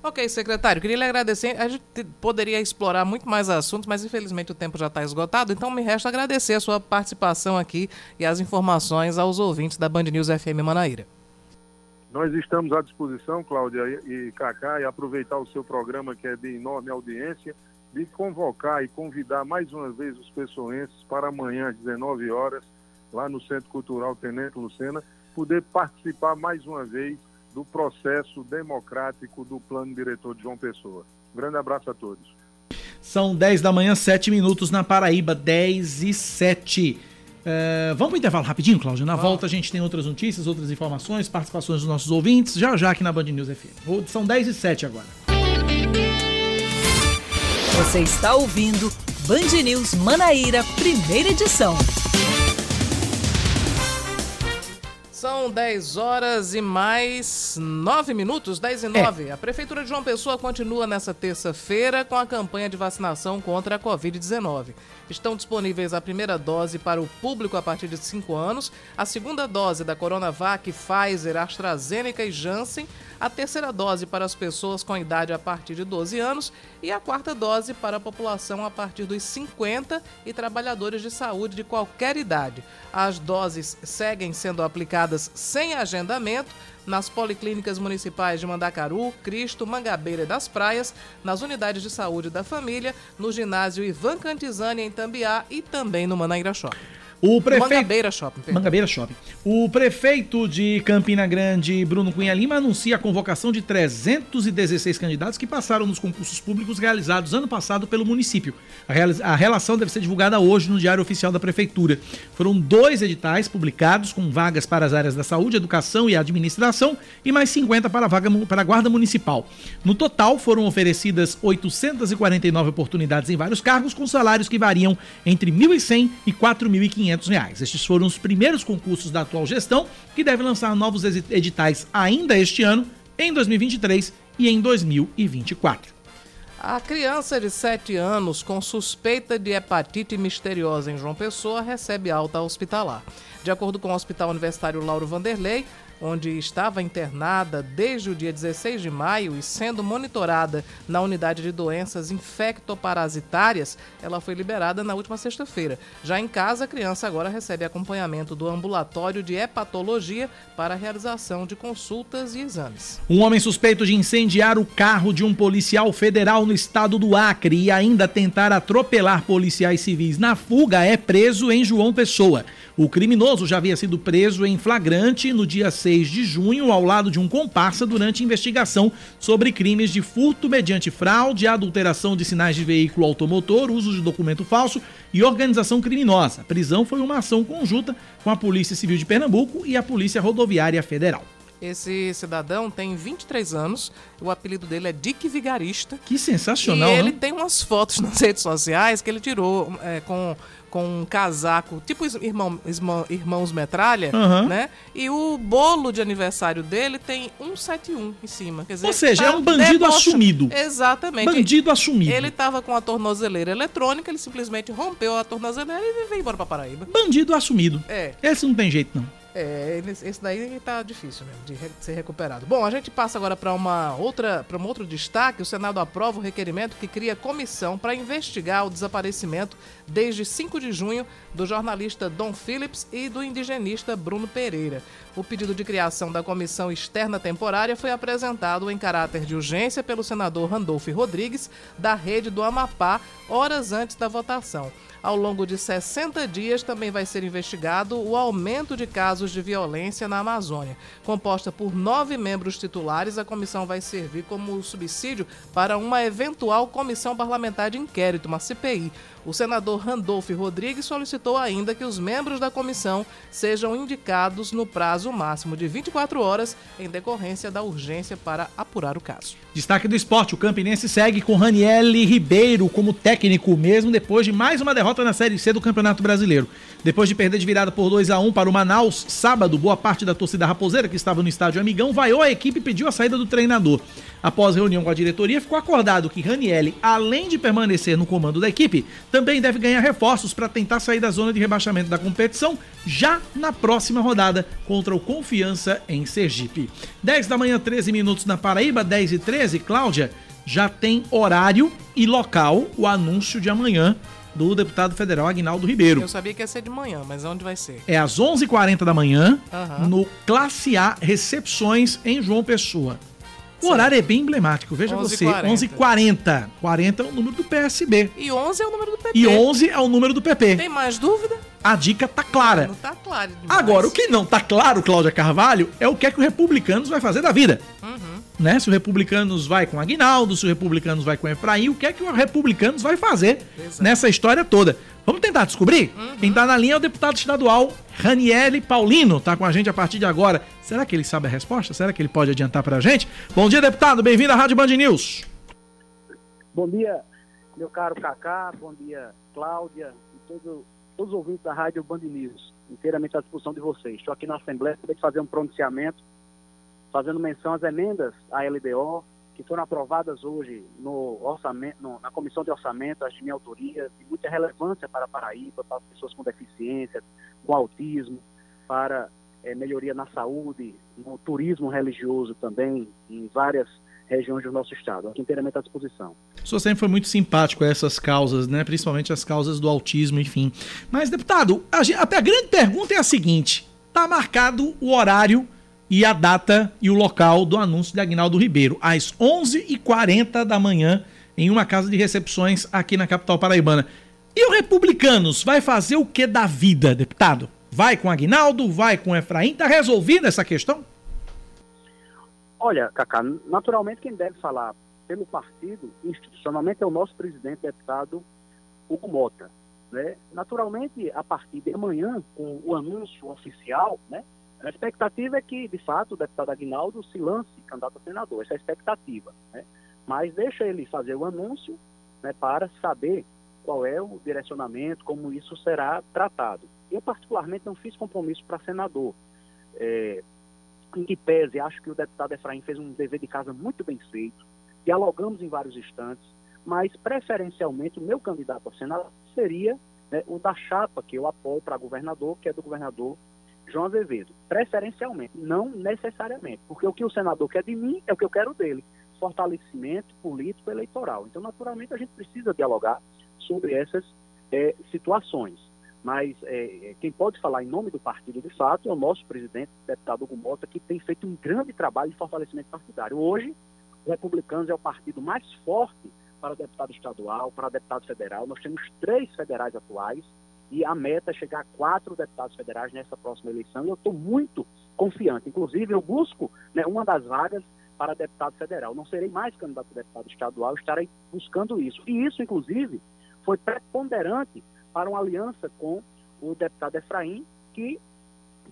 Ok, secretário, queria lhe agradecer. A gente poderia explorar muito mais assuntos, mas infelizmente o tempo já está esgotado, então me resta agradecer a sua participação aqui e as informações aos ouvintes da Band News FM Manaíra. Nós estamos à disposição, Cláudia e, Cacá, e aproveitar o seu programa que é de enorme audiência, de convocar e convidar mais uma vez os pessoenses para amanhã às 19 horas, lá no Centro Cultural Tenente Lucena, poder participar mais uma vez do processo democrático do plano diretor de João Pessoa. Um grande abraço a todos. São 10 da manhã, 7 minutos na Paraíba, 10 e 7. Uh, vamos para intervalo rapidinho, Cláudio? Na ah. volta a gente tem outras notícias, outras informações, participações dos nossos ouvintes, já já aqui na Band News FM. São 10 e 7 agora. Você está ouvindo Band News Manaíra, primeira edição. São 10 horas e mais 9 minutos, 10 e 9. É. A Prefeitura de João Pessoa continua nessa terça-feira com a campanha de vacinação contra a Covid-19. Estão disponíveis a primeira dose para o público a partir de 5 anos, a segunda dose da Coronavac, Pfizer, AstraZeneca e Janssen, a terceira dose para as pessoas com idade a partir de 12 anos e a quarta dose para a população a partir dos 50 e trabalhadores de saúde de qualquer idade. As doses seguem sendo aplicadas sem agendamento nas policlínicas municipais de Mandacaru, Cristo, Mangabeira e das Praias, nas unidades de saúde da família, no ginásio Ivan Cantizani em Tambiá e também no Manaíra Shopping. O prefeito... Mangabeira Shopping. Perdão. Mangabeira Shopping. O prefeito de Campina Grande, Bruno Cunha Lima, anuncia a convocação de 316 candidatos que passaram nos concursos públicos realizados ano passado pelo município. A, realiza... a relação deve ser divulgada hoje no Diário Oficial da Prefeitura. Foram dois editais publicados com vagas para as áreas da saúde, educação e administração e mais 50 para a, vaga... para a Guarda Municipal. No total, foram oferecidas 849 oportunidades em vários cargos, com salários que variam entre 1.100 e 4.500 reais. Estes foram os primeiros concursos da atual gestão, que deve lançar novos editais ainda este ano, em 2023 e em 2024. A criança de 7 anos com suspeita de hepatite misteriosa em João Pessoa recebe alta hospitalar. De acordo com o Hospital Universitário Lauro Vanderlei, onde estava internada desde o dia 16 de maio e sendo monitorada na unidade de doenças infectoparasitárias, ela foi liberada na última sexta-feira. Já em casa, a criança agora recebe acompanhamento do ambulatório de hepatologia para a realização de consultas e exames. Um homem suspeito de incendiar o carro de um policial federal no estado do Acre e ainda tentar atropelar policiais civis na fuga é preso em João Pessoa. O criminoso já havia sido preso em flagrante no dia 6 de junho, ao lado de um comparsa, durante investigação sobre crimes de furto mediante fraude, adulteração de sinais de veículo automotor, uso de documento falso e organização criminosa. A prisão foi uma ação conjunta com a Polícia Civil de Pernambuco e a Polícia Rodoviária Federal. Esse cidadão tem 23 anos, o apelido dele é Dick Vigarista. Que sensacional, E ele né? tem umas fotos nas redes sociais que ele tirou é, com com um casaco, tipo irmão, irmão, Irmãos Metralha, uhum. né? E o bolo de aniversário dele tem 171 em cima. Dizer, Ou seja, tá é um bandido debocha... assumido. Exatamente. Bandido assumido. Ele tava com a tornozeleira eletrônica, ele simplesmente rompeu a tornozeleira e veio embora pra Paraíba. Bandido assumido. É. Esse não tem jeito, não. É, esse daí tá difícil mesmo de ser recuperado. Bom, a gente passa agora para uma outra, para um outro destaque. O Senado aprova o requerimento que cria comissão para investigar o desaparecimento desde 5 de junho do jornalista Dom Phillips e do indigenista Bruno Pereira. O pedido de criação da comissão externa temporária foi apresentado em caráter de urgência pelo senador Randolfo Rodrigues, da rede do Amapá, horas antes da votação. Ao longo de 60 dias também vai ser investigado o aumento de casos de violência na Amazônia. Composta por nove membros titulares, a comissão vai servir como subsídio para uma eventual comissão parlamentar de inquérito, uma CPI. O senador Randolph Rodrigues solicitou ainda que os membros da comissão sejam indicados no prazo máximo de 24 horas, em decorrência da urgência para apurar o caso. Destaque do esporte: o Campinense segue com Raniele Ribeiro como técnico, mesmo depois de mais uma derrota na Série C do Campeonato Brasileiro. Depois de perder de virada por 2 a 1 para o Manaus, sábado, boa parte da torcida raposeira que estava no estádio Amigão vaiou a equipe e pediu a saída do treinador. Após reunião com a diretoria, ficou acordado que Ranielli, além de permanecer no comando da equipe, também deve ganhar reforços para tentar sair da zona de rebaixamento da competição já na próxima rodada contra o Confiança em Sergipe. 10 da manhã, 13 minutos na Paraíba, 10 e 13, Cláudia, já tem horário e local o anúncio de amanhã do deputado federal Agnaldo Ribeiro. Eu sabia que ia ser de manhã, mas onde vai ser? É às 11h40 da manhã, Aham. no Classe A Recepções em João Pessoa. O horário é bem emblemático, veja você. 11h40. 40 é o número do PSB. E 11 é o número do PP. E 11 é o número do PP. Tem mais dúvida? A dica tá clara. Não tá claro demais. Agora, o que não tá claro, Cláudia Carvalho, é o que é que o Republicanos vai fazer da vida. Uhum. Né? Se o Republicanos vai com Aguinaldo, se o Republicanos vai com Efraim, o que é que o Republicanos vai fazer nessa história toda? Vamos tentar descobrir? Quem tá na linha é o deputado estadual Raniele Paulino, tá com a gente a partir de agora. Será que ele sabe a resposta? Será que ele pode adiantar pra gente? Bom dia, deputado, bem-vindo à Rádio Band News. Bom dia, meu caro Cacá, bom dia, Cláudia e todo, todos os ouvintes da Rádio Band News, inteiramente à disposição de vocês. Estou aqui na Assembleia para fazer um pronunciamento, fazendo menção às emendas à LDO, que foram aprovadas hoje no orçamento, no- na Comissão de Orçamento, as de minha autoria, de muita relevância para Paraíba, para as pessoas com deficiência, com autismo, para eh, melhoria na saúde, no turismo religioso também, em várias regiões do nosso estado. Aqui inteiramente à disposição. O senhor sempre foi muito simpático a essas causas, né? Principalmente as causas do autismo, enfim. Mas, deputado, a, gen- a grande pergunta é a seguinte: tá marcado o horário e a data e o local do anúncio de Agnaldo Ribeiro, às 11h40 da manhã, em uma casa de recepções aqui na capital paraibana. E o Republicanos vai fazer o que da vida, deputado? Vai com Agnaldo? Vai com Efraim? Tá resolvida essa questão? Olha, Cacá, naturalmente quem deve falar pelo partido, institucionalmente, é o nosso presidente, deputado Hugo Mota. Né? Naturalmente, a partir de amanhã, com o anúncio oficial, né, a expectativa é que, de fato, o deputado Aguinaldo se lance candidato a senador. Essa é a expectativa. Né? Mas deixa ele fazer o anúncio né, para saber qual é o direcionamento, como isso será tratado. Eu, particularmente, não fiz compromisso para senador. É, em que pese, acho que o deputado Efraim fez um dever de casa muito bem feito, dialogamos em vários instantes, mas preferencialmente o meu candidato a senador seria né, o da chapa que eu apoio para governador, que é do governador João Azevedo. Preferencialmente, não necessariamente, porque o que o senador quer de mim é o que eu quero dele, fortalecimento político eleitoral. Então, naturalmente, a gente precisa dialogar sobre essas eh, situações. Mas eh, quem pode falar em nome do partido, de fato, é o nosso presidente, o deputado Hugo Mota, que tem feito um grande trabalho de fortalecimento partidário. Hoje, o Republicanos é o partido mais forte para deputado estadual, para deputado federal. Nós temos três federais atuais e a meta é chegar a quatro deputados federais nessa próxima eleição. E eu estou muito confiante. Inclusive, eu busco né, uma das vagas para deputado federal. Não serei mais candidato a deputado estadual, estarei buscando isso. E isso, inclusive, foi preponderante para uma aliança com o deputado Efraim, que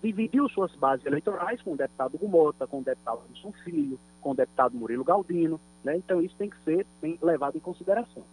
dividiu suas bases eleitorais com o deputado Hugo Mota, com o deputado Wilson Filho, com o deputado Murilo Galdino. Né? Então, isso tem que ser levado em consideração.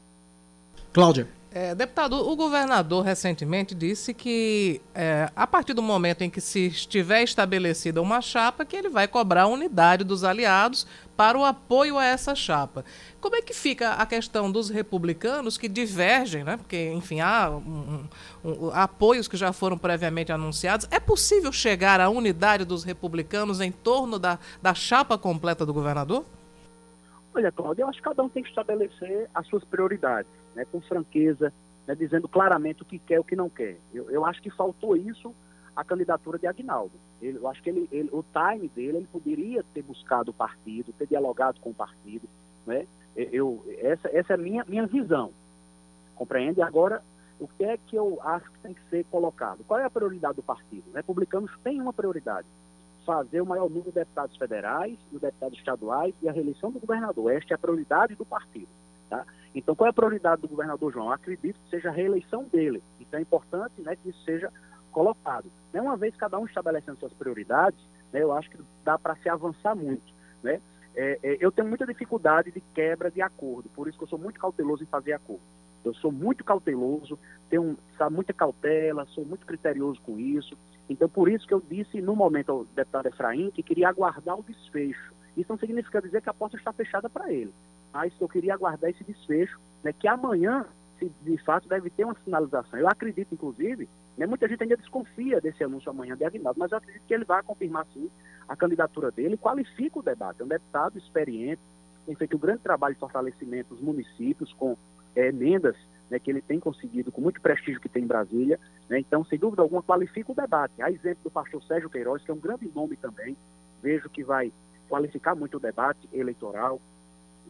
Cláudia. É, deputado, o governador recentemente disse que é, a partir do momento em que se estiver estabelecida uma chapa, que ele vai cobrar a unidade dos aliados para o apoio a essa chapa. Como é que fica a questão dos republicanos que divergem, né? Porque, enfim, há um, um, um, apoios que já foram previamente anunciados. É possível chegar à unidade dos republicanos em torno da, da chapa completa do governador? Olha, Cláudio, eu acho que cada um tem que estabelecer as suas prioridades, né, com franqueza, né, dizendo claramente o que quer e o que não quer. Eu, eu acho que faltou isso à candidatura de Agnaldo. Ele, eu acho que ele, ele, o time dele, ele poderia ter buscado o partido, ter dialogado com o partido. Né? Eu, essa, essa é a minha, minha visão. Compreende? Agora, o que é que eu acho que tem que ser colocado? Qual é a prioridade do partido? Os republicanos têm uma prioridade fazer o maior número de deputados federais e deputados estaduais e a reeleição do governador. Esta é a prioridade do partido. Tá? Então, qual é a prioridade do governador João? Acredito que seja a reeleição dele. Então, é importante né, que isso seja colocado. Né, uma vez cada um estabelecendo suas prioridades, né, eu acho que dá para se avançar muito. Né? É, é, eu tenho muita dificuldade de quebra de acordo, por isso que eu sou muito cauteloso em fazer acordo. Eu sou muito cauteloso, tenho sabe, muita cautela, sou muito criterioso com isso. Então, por isso que eu disse no momento ao deputado Efraim que queria aguardar o desfecho. Isso não significa dizer que a porta está fechada para ele, mas eu queria aguardar esse desfecho, né, que amanhã, se de fato, deve ter uma sinalização. Eu acredito, inclusive, né, muita gente ainda desconfia desse anúncio amanhã de Aguinaldo, mas eu acredito que ele vai confirmar, sim, a candidatura dele, qualifica o debate. É um deputado experiente, tem feito um grande trabalho de fortalecimento dos municípios com é, emendas né, que ele tem conseguido com muito prestígio que tem em Brasília. Né, então, sem dúvida alguma, qualifica o debate. A exemplo do pastor Sérgio Queiroz, que é um grande nome também, vejo que vai qualificar muito o debate eleitoral.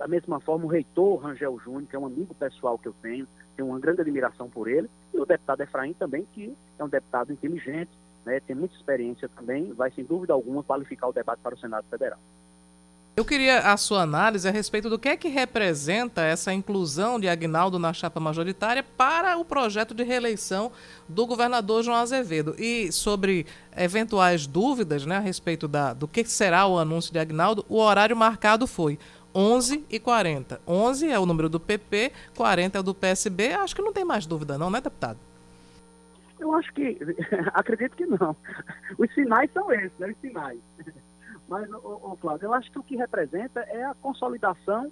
Da mesma forma, o reitor Rangel Júnior, que é um amigo pessoal que eu tenho, tenho uma grande admiração por ele, e o deputado Efraim também, que é um deputado inteligente, né, tem muita experiência também, vai sem dúvida alguma qualificar o debate para o Senado Federal. Eu queria a sua análise a respeito do que é que representa essa inclusão de Agnaldo na chapa majoritária para o projeto de reeleição do governador João Azevedo. E sobre eventuais dúvidas né, a respeito da, do que será o anúncio de Agnaldo, o horário marcado foi 11 e 40. 11 é o número do PP, 40 é o do PSB. Acho que não tem mais dúvida não, né, deputado? Eu acho que, acredito que não. Os sinais são esses, né? Os sinais. Mas, ô, ô, Flávio, eu acho que o que representa é a consolidação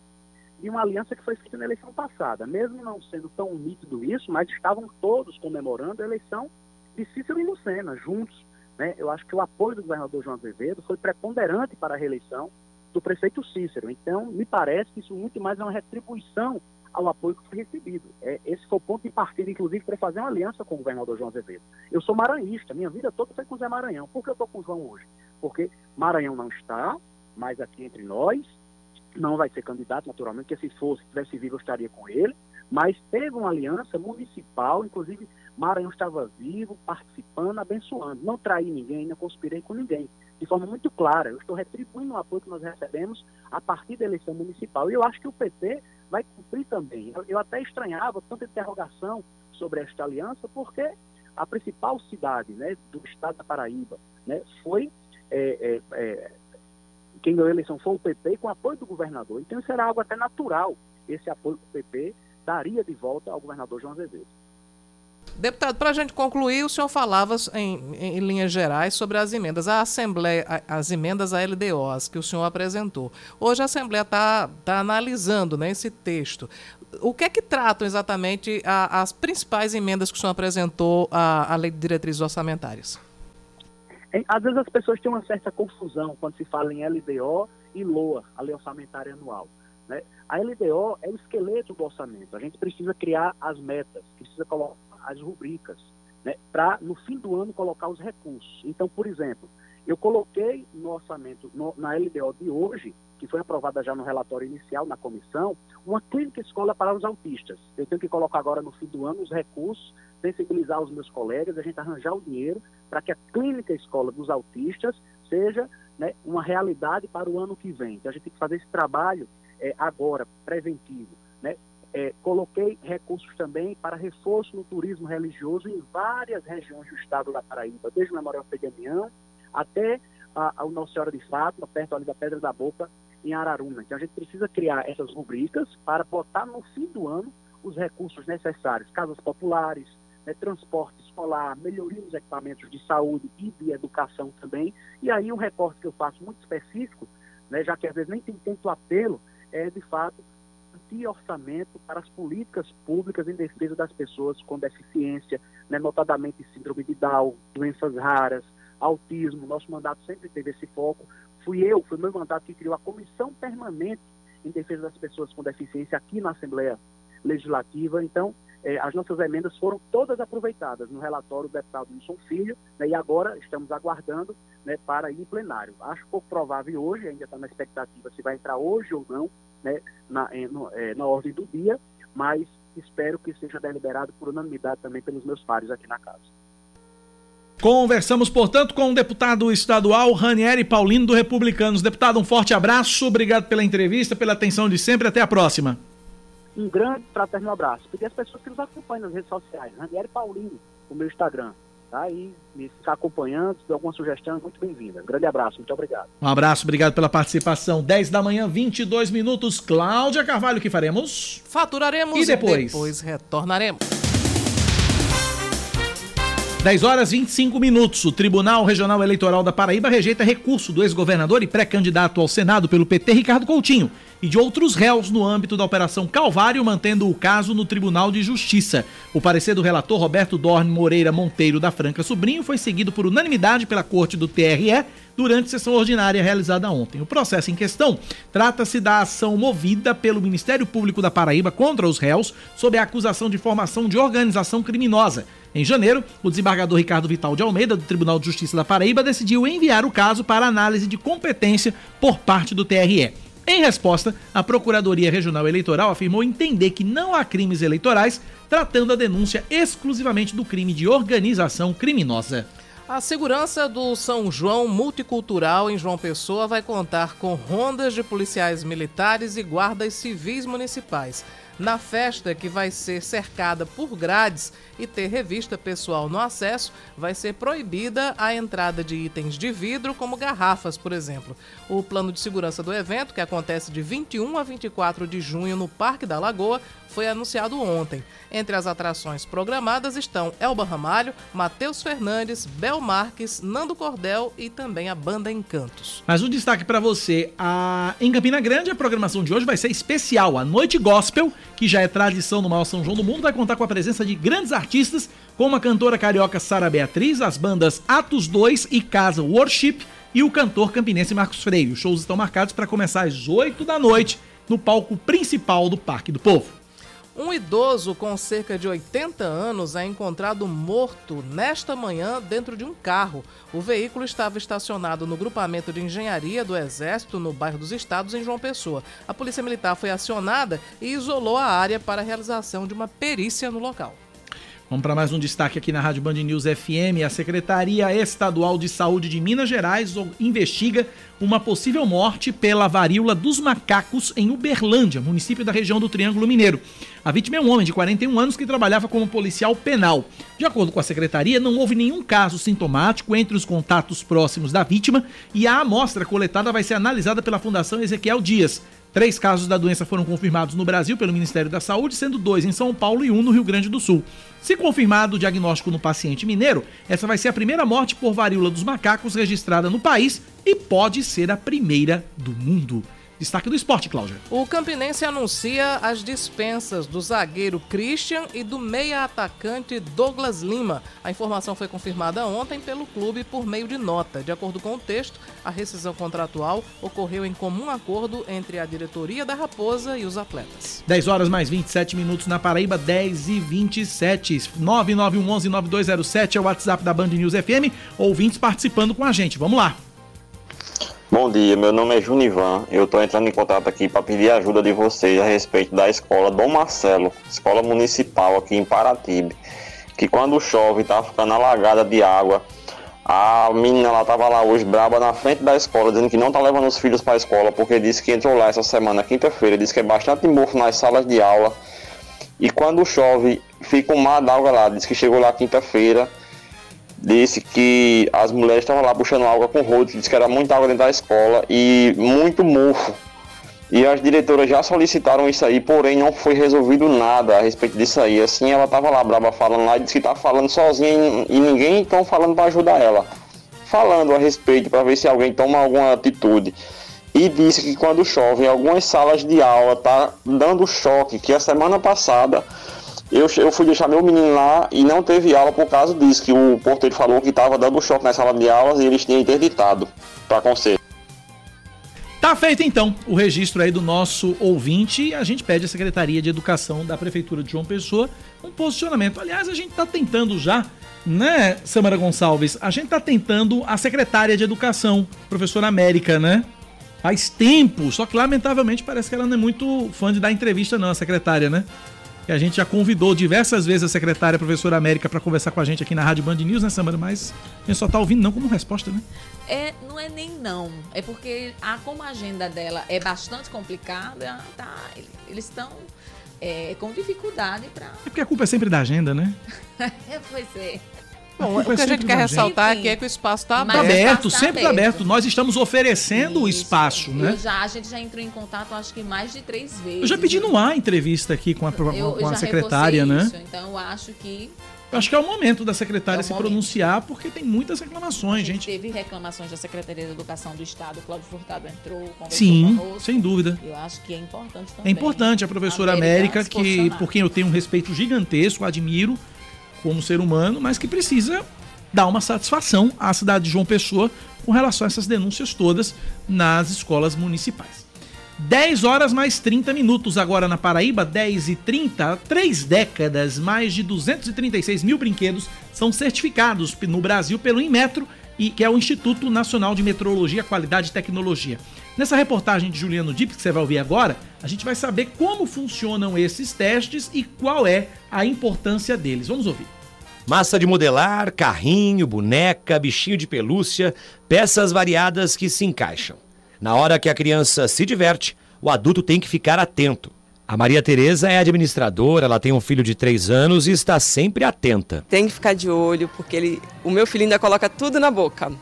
de uma aliança que foi feita na eleição passada. Mesmo não sendo tão nítido isso, mas estavam todos comemorando a eleição de Cícero e Lucena, juntos. Né? Eu acho que o apoio do governador João Azevedo foi preponderante para a reeleição do prefeito Cícero. Então, me parece que isso muito mais é uma retribuição ao apoio que foi recebido. É, esse foi o ponto de partida, inclusive, para fazer uma aliança com o governador João Azevedo. Eu sou maranhista, minha vida toda foi com o Zé Maranhão. Por que eu estou com o João hoje? Porque Maranhão não está mais aqui entre nós, não vai ser candidato, naturalmente, porque se fosse, se tivesse vivo, eu estaria com ele, mas teve uma aliança municipal, inclusive Maranhão estava vivo, participando, abençoando. Não traí ninguém, não conspirei com ninguém. De forma muito clara, eu estou retribuindo o apoio que nós recebemos a partir da eleição municipal. E eu acho que o PT vai cumprir também. Eu, eu até estranhava tanta interrogação sobre esta aliança, porque a principal cidade né, do estado da Paraíba né, foi é, é, é, quem ganhou a eleição foi o PP com apoio do governador. Então será algo até natural esse apoio que o PP daria de volta ao governador João Azevedo. Deputado, para a gente concluir, o senhor falava em, em, linhas gerais sobre as emendas, a Assembleia, as emendas à LDOs que o senhor apresentou. Hoje a Assembleia está tá analisando né, esse texto. O que é que tratam exatamente a, as principais emendas que o senhor apresentou à, à Lei de Diretrizes Orçamentárias? Às vezes as pessoas têm uma certa confusão quando se fala em LDO e LOA, a Lei Orçamentária Anual. Né? A LDO é o esqueleto do orçamento. A gente precisa criar as metas, precisa colocar as rubricas, né? para no fim do ano colocar os recursos. Então, por exemplo, eu coloquei no orçamento, no, na LDO de hoje, que foi aprovada já no relatório inicial na comissão, uma clínica escola para os autistas. Eu tenho que colocar agora no fim do ano os recursos, sensibilizar os meus colegas, a gente arranjar o dinheiro para que a clínica escola dos autistas seja né, uma realidade para o ano que vem. Então a gente tem que fazer esse trabalho é, agora, preventivo. É, coloquei recursos também para reforço no turismo religioso em várias regiões do estado da Paraíba, desde o Memorial Pedemião até a, a Nossa Senhora de Fátima, perto ali da Pedra da Boca, em Araruna. Então a gente precisa criar essas rubricas para botar no fim do ano os recursos necessários, casas populares, né, transporte escolar, melhoria nos equipamentos de saúde e de educação também. E aí um recorte que eu faço muito específico, né, já que às vezes nem tem tanto apelo, é de fato garantir orçamento para as políticas públicas em defesa das pessoas com deficiência, né, notadamente síndrome de Down, doenças raras, autismo. Nosso mandato sempre teve esse foco. Fui eu, foi meu mandato que criou a comissão permanente em defesa das pessoas com deficiência aqui na Assembleia Legislativa. Então, eh, as nossas emendas foram todas aproveitadas no relatório do deputado Wilson Filho, né, e agora estamos aguardando né, para ir em plenário. Acho pouco provável hoje, ainda está na expectativa se vai entrar hoje ou não né, na, no, é, na ordem do dia, mas espero que seja deliberado por unanimidade também pelos meus pares aqui na casa. Conversamos, portanto, com o deputado estadual Ranieri Paulino do Republicanos. Deputado, um forte abraço, obrigado pela entrevista, pela atenção de sempre, até a próxima. Um grande fraterno abraço. Pedir às pessoas que nos acompanham nas redes sociais, Ranieri Paulino, o meu Instagram, tá? E me ficar acompanhando, se alguma sugestão, é muito bem-vinda. grande abraço, muito obrigado. Um abraço, obrigado pela participação. 10 da manhã, 22 minutos. Cláudia Carvalho, o que faremos? Faturaremos e depois? E depois retornaremos. 10 horas 25 minutos. O Tribunal Regional Eleitoral da Paraíba rejeita recurso do ex-governador e pré-candidato ao Senado pelo PT, Ricardo Coutinho, e de outros réus no âmbito da Operação Calvário, mantendo o caso no Tribunal de Justiça. O parecer do relator Roberto Dorne Moreira Monteiro da Franca Sobrinho foi seguido por unanimidade pela Corte do TRE durante sessão ordinária realizada ontem. O processo em questão trata-se da ação movida pelo Ministério Público da Paraíba contra os réus sob a acusação de formação de organização criminosa. Em janeiro, o desembargador Ricardo Vital de Almeida, do Tribunal de Justiça da Paraíba, decidiu enviar o caso para análise de competência por parte do TRE. Em resposta, a Procuradoria Regional Eleitoral afirmou entender que não há crimes eleitorais, tratando a denúncia exclusivamente do crime de organização criminosa. A segurança do São João Multicultural em João Pessoa vai contar com rondas de policiais militares e guardas civis municipais. Na festa, que vai ser cercada por grades e ter revista pessoal no acesso, vai ser proibida a entrada de itens de vidro, como garrafas, por exemplo. O plano de segurança do evento, que acontece de 21 a 24 de junho no Parque da Lagoa, foi anunciado ontem. Entre as atrações programadas estão Elba Ramalho, Matheus Fernandes, Bel Marques, Nando Cordel e também a banda Encantos. Mas um destaque para você, a... em Campina Grande a programação de hoje vai ser especial. A Noite Gospel, que já é tradição no maior São João do Mundo, vai contar com a presença de grandes artistas, como a cantora carioca Sara Beatriz, as bandas Atos 2 e Casa Worship e o cantor campinense Marcos Freire. Os shows estão marcados para começar às 8 da noite no palco principal do Parque do Povo. Um idoso com cerca de 80 anos é encontrado morto nesta manhã dentro de um carro. O veículo estava estacionado no grupamento de engenharia do Exército, no bairro dos Estados, em João Pessoa. A Polícia Militar foi acionada e isolou a área para a realização de uma perícia no local. Vamos para mais um destaque aqui na Rádio Band News FM. A Secretaria Estadual de Saúde de Minas Gerais investiga uma possível morte pela varíola dos macacos em Uberlândia, município da região do Triângulo Mineiro. A vítima é um homem de 41 anos que trabalhava como policial penal. De acordo com a secretaria, não houve nenhum caso sintomático entre os contatos próximos da vítima e a amostra coletada vai ser analisada pela Fundação Ezequiel Dias. Três casos da doença foram confirmados no Brasil pelo Ministério da Saúde, sendo dois em São Paulo e um no Rio Grande do Sul. Se confirmado o diagnóstico no paciente mineiro, essa vai ser a primeira morte por varíola dos macacos registrada no país e pode ser a primeira do mundo. Destaque do esporte, Cláudia. O Campinense anuncia as dispensas do zagueiro Christian e do meia-atacante Douglas Lima. A informação foi confirmada ontem pelo clube por meio de nota. De acordo com o texto, a rescisão contratual ocorreu em comum acordo entre a diretoria da Raposa e os atletas. 10 horas mais 27 minutos na Paraíba, 10 e 27. 9911-9207 é o WhatsApp da Band News FM. Ouvintes participando com a gente. Vamos lá. Bom dia, meu nome é Junivan. Eu estou entrando em contato aqui para pedir ajuda de vocês a respeito da escola Dom Marcelo, escola municipal aqui em Paratibe, que quando chove tá ficando alagada de água. A menina lá tava lá hoje braba na frente da escola, dizendo que não tá levando os filhos para a escola, porque disse que entrou lá essa semana, quinta-feira, disse que é bastante mofo nas salas de aula. E quando chove, fica um mar d'água lá. Disse que chegou lá quinta-feira, disse que as mulheres estavam lá puxando água com rodo, disse que era muita água dentro da escola e muito mofo. E as diretoras já solicitaram isso aí, porém não foi resolvido nada a respeito disso aí. Assim, ela estava lá braba falando lá e disse que estava falando sozinha e, ninguém estão falando para ajudar ela. Falando a respeito para ver se alguém toma alguma atitude. E disse que quando chove em algumas salas de aula tá dando choque, que a semana passada eu, eu fui deixar meu menino lá e não teve aula por causa disso, que o porteiro falou que estava dando choque na sala de aulas e eles tinham interditado para conselho. Tá feito então o registro aí do nosso ouvinte a gente pede à Secretaria de Educação da Prefeitura de João Pessoa um posicionamento. Aliás, a gente tá tentando já, né, Samara Gonçalves? A gente tá tentando a secretária de Educação, professora América, né? Faz tempo, só que lamentavelmente parece que ela não é muito fã de dar entrevista não, a secretária, né? Que a gente já convidou diversas vezes a secretária a professora América para conversar com a gente aqui na Rádio Band News, né, Samara? Mas a gente só tá ouvindo não como resposta, né? É, não é nem não. É porque a, como a agenda dela é bastante complicada, tá, eles estão é, com dificuldade para. É porque a culpa é sempre da agenda, né? pois é. Bom, o que a gente quer ressaltar aqui é que o espaço está aberto. Tá aberto, sempre está aberto. Nós estamos oferecendo o espaço, né? Já, a gente já entrou em contato, acho que mais de três vezes. Eu já pedi no ar entrevista aqui com a, com eu, a secretária, né? Isso, então eu acho que Eu acho que é o momento da secretária É se momento. pronunciar, porque tem muitas reclamações, gente. Teve reclamações da Secretaria de Educação do Estado, Cláudio Furtado entrou, conversou Sim, conosco. sem dúvida. Eu acho que é importante É também. importante a professora América, se que por quem eu tenho um respeito gigantesco, admiro como ser humano, mas que precisa dar uma satisfação à cidade de João Pessoa com relação a essas denúncias todas nas escolas municipais. 10 horas mais 30 minutos agora na Paraíba, 10 e 30, há três décadas, mais de 236 mil brinquedos são certificados no Brasil pelo Inmetro, e que é o Instituto Nacional de Metrologia, Qualidade e Tecnologia. Nessa reportagem de Juliano Dip, que você vai ouvir agora, a gente vai saber como funcionam esses testes e qual é a importância deles. Vamos ouvir. Massa de modelar, carrinho, boneca, bichinho de pelúcia, peças variadas que se encaixam. Na hora que a criança se diverte, o adulto tem que ficar atento. A Maria Tereza é administradora, ela tem um filho de 3 anos e está sempre atenta. Tem que ficar de olho, porque ele, o meu filho ainda coloca tudo na boca.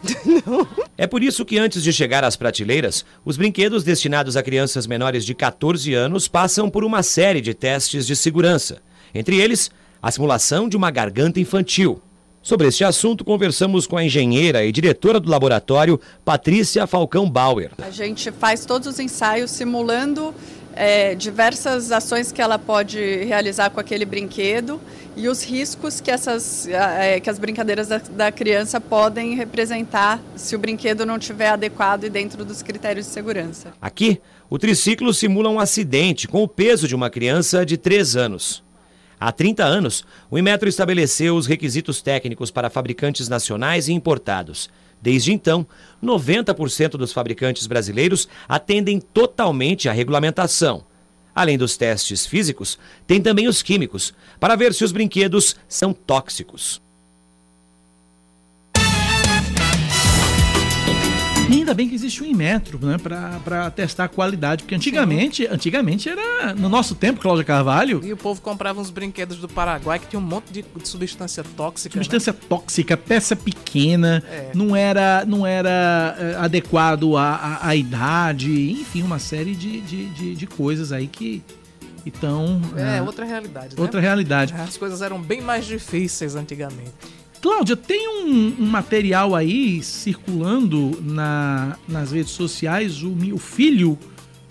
É por isso que antes de chegar às prateleiras, os brinquedos destinados a crianças menores de 14 anos passam por uma série de testes de segurança. Entre eles, a simulação de uma garganta infantil. Sobre este assunto, conversamos com a engenheira e diretora do laboratório, Patrícia Falcão Bauer. A gente faz todos os ensaios simulando é, diversas ações que ela pode realizar com aquele brinquedo e os riscos que, essas, é, que as brincadeiras da, da criança podem representar se o brinquedo não estiver adequado e dentro dos critérios de segurança. Aqui, o triciclo simula um acidente com o peso de uma criança de 3 anos. Há 30 anos, o Inmetro estabeleceu os requisitos técnicos para fabricantes nacionais e importados. Desde então, 90% dos fabricantes brasileiros atendem totalmente à regulamentação. Além dos testes físicos, tem também os químicos, para ver se os brinquedos são tóxicos. E ainda bem que existe o Inmetro, né, pra, pra testar a qualidade, porque antigamente, antigamente era, no nosso tempo, Cláudia Carvalho, E o povo comprava uns brinquedos do Paraguai que tinha um monte de, de substância tóxica. substância tóxica, peça pequena, É. não era, não era eh, adequado à, à, à idade, enfim, uma série de, de, de, de coisas aí que estão... né? É, outra realidade. né? outra realidade. As coisas eram bem mais difíceis antigamente. Cláudia, tem um, um material aí circulando na, nas redes sociais, o, o filho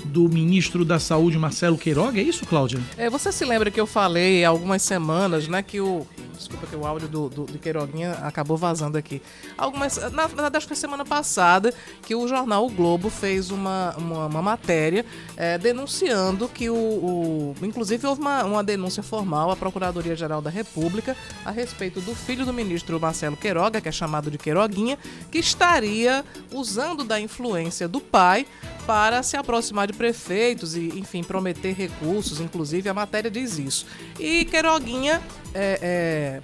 do ministro da Saúde, Marcelo Queiroga, é isso, Cláudia? É, você se lembra que eu falei há algumas semanas, né, que o. Desculpa que o áudio do, do, do Queiroguinha acabou vazando aqui. Algumas. Na verdade, acho que foi semana passada que o jornal O Globo fez uma, uma, uma matéria é, denunciando que o, o- Inclusive, houve uma, uma denúncia formal à Procuradoria-Geral da República a respeito do filho do ministro Marcelo Queiroga, que é chamado de Queiroguinha, que estaria usando da influência do pai para se aproximar de prefeitos e, enfim, prometer recursos. Inclusive, a matéria diz isso. E Queiroguinha, é, é,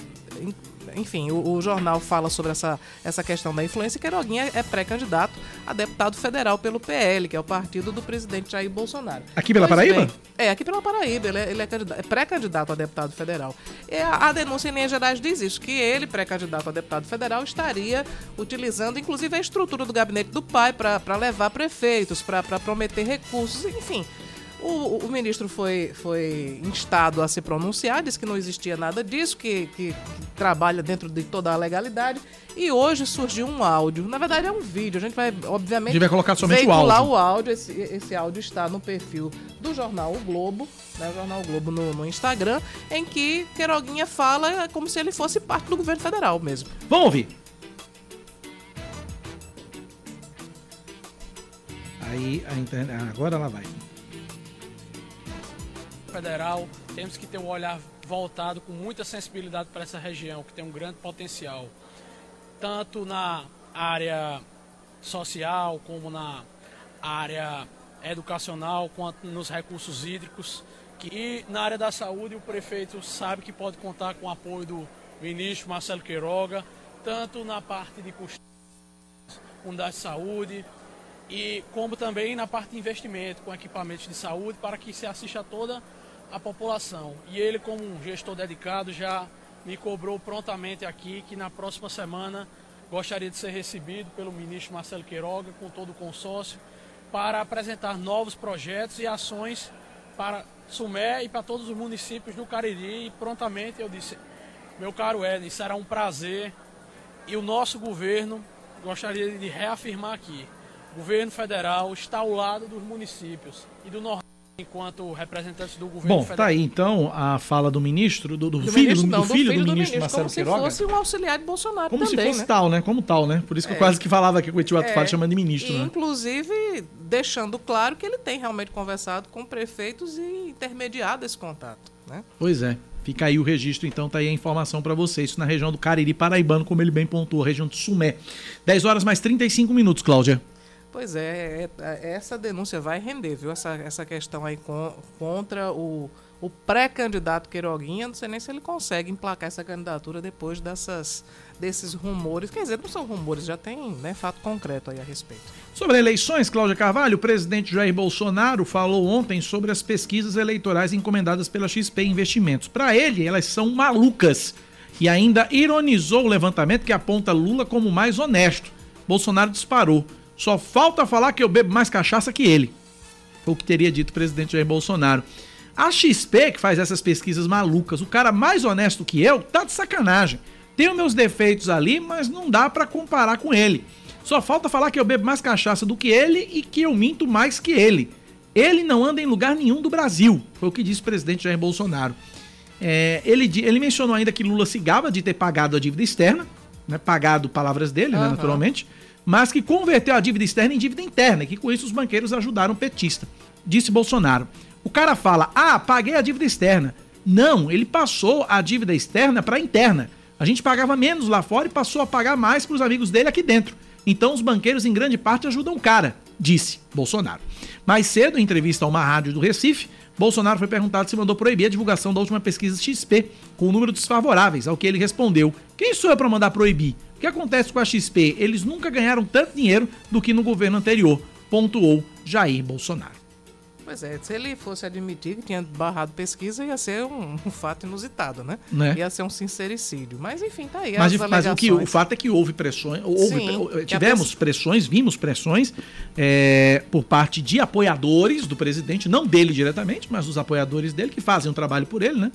enfim, o, o jornal fala sobre essa, essa questão da influência. e Queiroguinha é pré-candidato a deputado federal pelo PL, que é o partido do presidente Jair Bolsonaro. Aqui pela Pois Paraíba? bem, é, aqui pela Paraíba, ele é, ele é é pré-candidato a deputado federal. E a, a denúncia em linhas gerais diz isso, que ele, pré-candidato a deputado federal, estaria utilizando, inclusive, a estrutura do gabinete do pai para levar prefeitos, para prometer recursos, enfim. O, o ministro foi, foi instado a se pronunciar, disse que não existia nada disso, que, que- que trabalha dentro de toda a legalidade. E hoje surgiu um áudio. Na verdade, é um vídeo. A gente vai, obviamente, A gente vai colocar somente o áudio. o áudio. Esse, esse áudio está no perfil do jornal O Globo, né, o jornal O Globo no, no Instagram, em que Queiroguinha fala como se ele fosse parte do governo federal mesmo. Vamos ouvir. Aí a internet. Agora ela vai. Federal, temos que ter um olhar voltado com muita sensibilidade para essa região, que tem um grande potencial, tanto na área social, como na área educacional, quanto nos recursos hídricos. E na área da saúde, o prefeito sabe que pode contar com o apoio do ministro Marcelo Queiroga, tanto na parte de custeio, unidade de saúde, e como também na parte de investimento com equipamentos de saúde para que se assista a toda a população. E ele, como um gestor dedicado, já me cobrou prontamente aqui que na próxima semana gostaria de ser recebido pelo ministro Marcelo Queiroga com todo o consórcio para apresentar novos projetos e ações para Sumé e para todos os municípios do Cariri. E prontamente eu disse, Meu caro Eden, será um prazer e o nosso governo gostaria de reafirmar aqui. O governo federal está ao lado dos municípios e do Nordeste enquanto representantes do governo Bom, federal. tá aí então a fala do ministro, do, do Do filho, ministro, do, não, do filho do, ministro, como Marcelo se Queiroga. fosse um auxiliar de Bolsonaro Como também, se fosse né? tal, né? Como tal, né? Por isso que eu É. quase que falava aqui que o Etiwato É, fala chamando de ministro, e, né? Inclusive, deixando claro que ele tem realmente conversado com prefeitos e intermediado esse contato, né? Pois é. Fica aí o registro, então tá aí a informação para vocês. Isso na região do Cariri Paraibano, como ele bem pontuou, região de Sumé. 10 horas mais 35 minutos, Cláudia. Pois é, é- é- essa denúncia vai render, viu? Essa, essa questão aí con- contra o, o pré-candidato Queiroguinha. Não sei nem se ele consegue emplacar essa candidatura depois dessas, desses rumores. Quer dizer, não são rumores, já tem né, fato concreto aí a respeito. Sobre eleições, Cláudia Carvalho, o presidente Jair Bolsonaro falou ontem sobre as pesquisas eleitorais encomendadas pela XP Investimentos. Para ele, elas são malucas. E ainda ironizou o levantamento que aponta Lula como mais honesto. Bolsonaro disparou. Só falta falar que eu bebo mais cachaça que ele. Foi o que teria dito o presidente Jair Bolsonaro. A XP, que faz essas pesquisas malucas, o cara mais honesto que eu, tá de sacanagem. Tenho meus defeitos ali, mas não dá pra comparar com ele. Só falta falar que eu bebo mais cachaça do que ele e que eu minto mais que ele. Ele não anda em lugar nenhum do Brasil, foi o que disse o presidente Jair Bolsonaro. É, ele, ele mencionou ainda que Lula se gaba de ter pagado a dívida externa, né, pagado palavras dele, né, Aham. naturalmente, mas que converteu a dívida externa em dívida interna e que com isso os banqueiros ajudaram o petista, disse Bolsonaro. O cara fala: "Ah, paguei a dívida externa". Não, ele passou a dívida externa para interna. A gente pagava menos lá fora e passou a pagar mais para os amigos dele aqui dentro. Então os banqueiros em grande parte ajudam o cara, disse Bolsonaro. Mais cedo, em entrevista a uma rádio do Recife, Bolsonaro foi perguntado se mandou proibir a divulgação da última pesquisa XP com o número desfavoráveis, ao que ele respondeu: "Quem sou eu para mandar proibir? O que acontece com a XP? Eles nunca ganharam tanto dinheiro do que no governo anterior", pontuou Jair Bolsonaro. Pois é, se ele fosse admitir que tinha barrado pesquisa, ia ser um, um fato inusitado, né? Né? Ia ser um sincericídio. Mas enfim, tá aí. Mas, as mas o, que, o fato é que houve pressões, houve, Sim, tivemos pes- pressões, vimos pressões eh, por parte de apoiadores do presidente, não dele diretamente, mas dos apoiadores dele que fazem um trabalho por ele, né?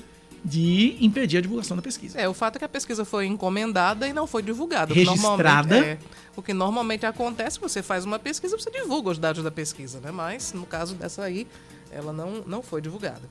De impedir a divulgação da pesquisa. É, o fato é que a pesquisa foi encomendada e não foi divulgada. Registrada. Normalmente, é, o que normalmente acontece, você faz uma pesquisa, você divulga os dados da pesquisa, né? Mas, no caso dessa aí, ela não, não foi divulgada.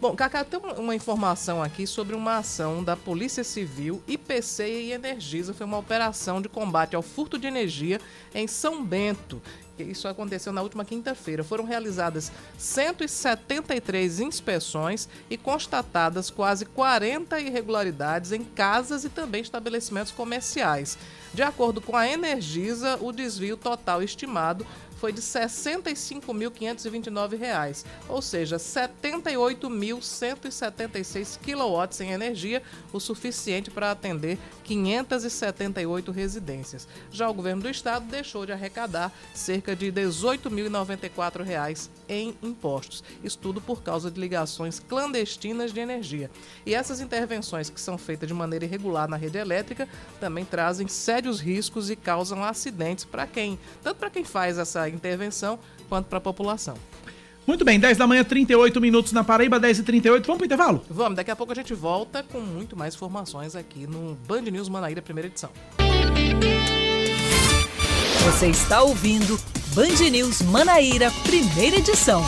Bom, Cacá, tem uma- uma informação aqui sobre uma ação da Polícia Civil, IPC e Energisa. Foi uma operação de combate ao furto de energia em São Bento. Isso aconteceu na última quinta-feira. Foram realizadas 173 inspeções e constatadas quase 40 irregularidades em casas e também estabelecimentos comerciais. De acordo com a Energisa, o desvio total estimado foi de 65.529 reais, ou seja, 78.176 quilowatts em energia, o suficiente para atender 578 residências. Já o governo do estado deixou de arrecadar cerca de 18.094 reais em impostos. Isso tudo por causa de ligações clandestinas de energia. E essas intervenções que são feitas de maneira irregular na rede elétrica também trazem sérios riscos e causam acidentes para quem, tanto para quem faz essa intervenção quanto para a população. Muito bem, 10 da manhã, 38 minutos na Paraíba, 10 e 38 Vamos pro intervalo? Vamos, daqui a pouco a gente volta com muito mais informações aqui no Band News Manaíra, primeira edição. Você está ouvindo Band News Manaíra, primeira edição.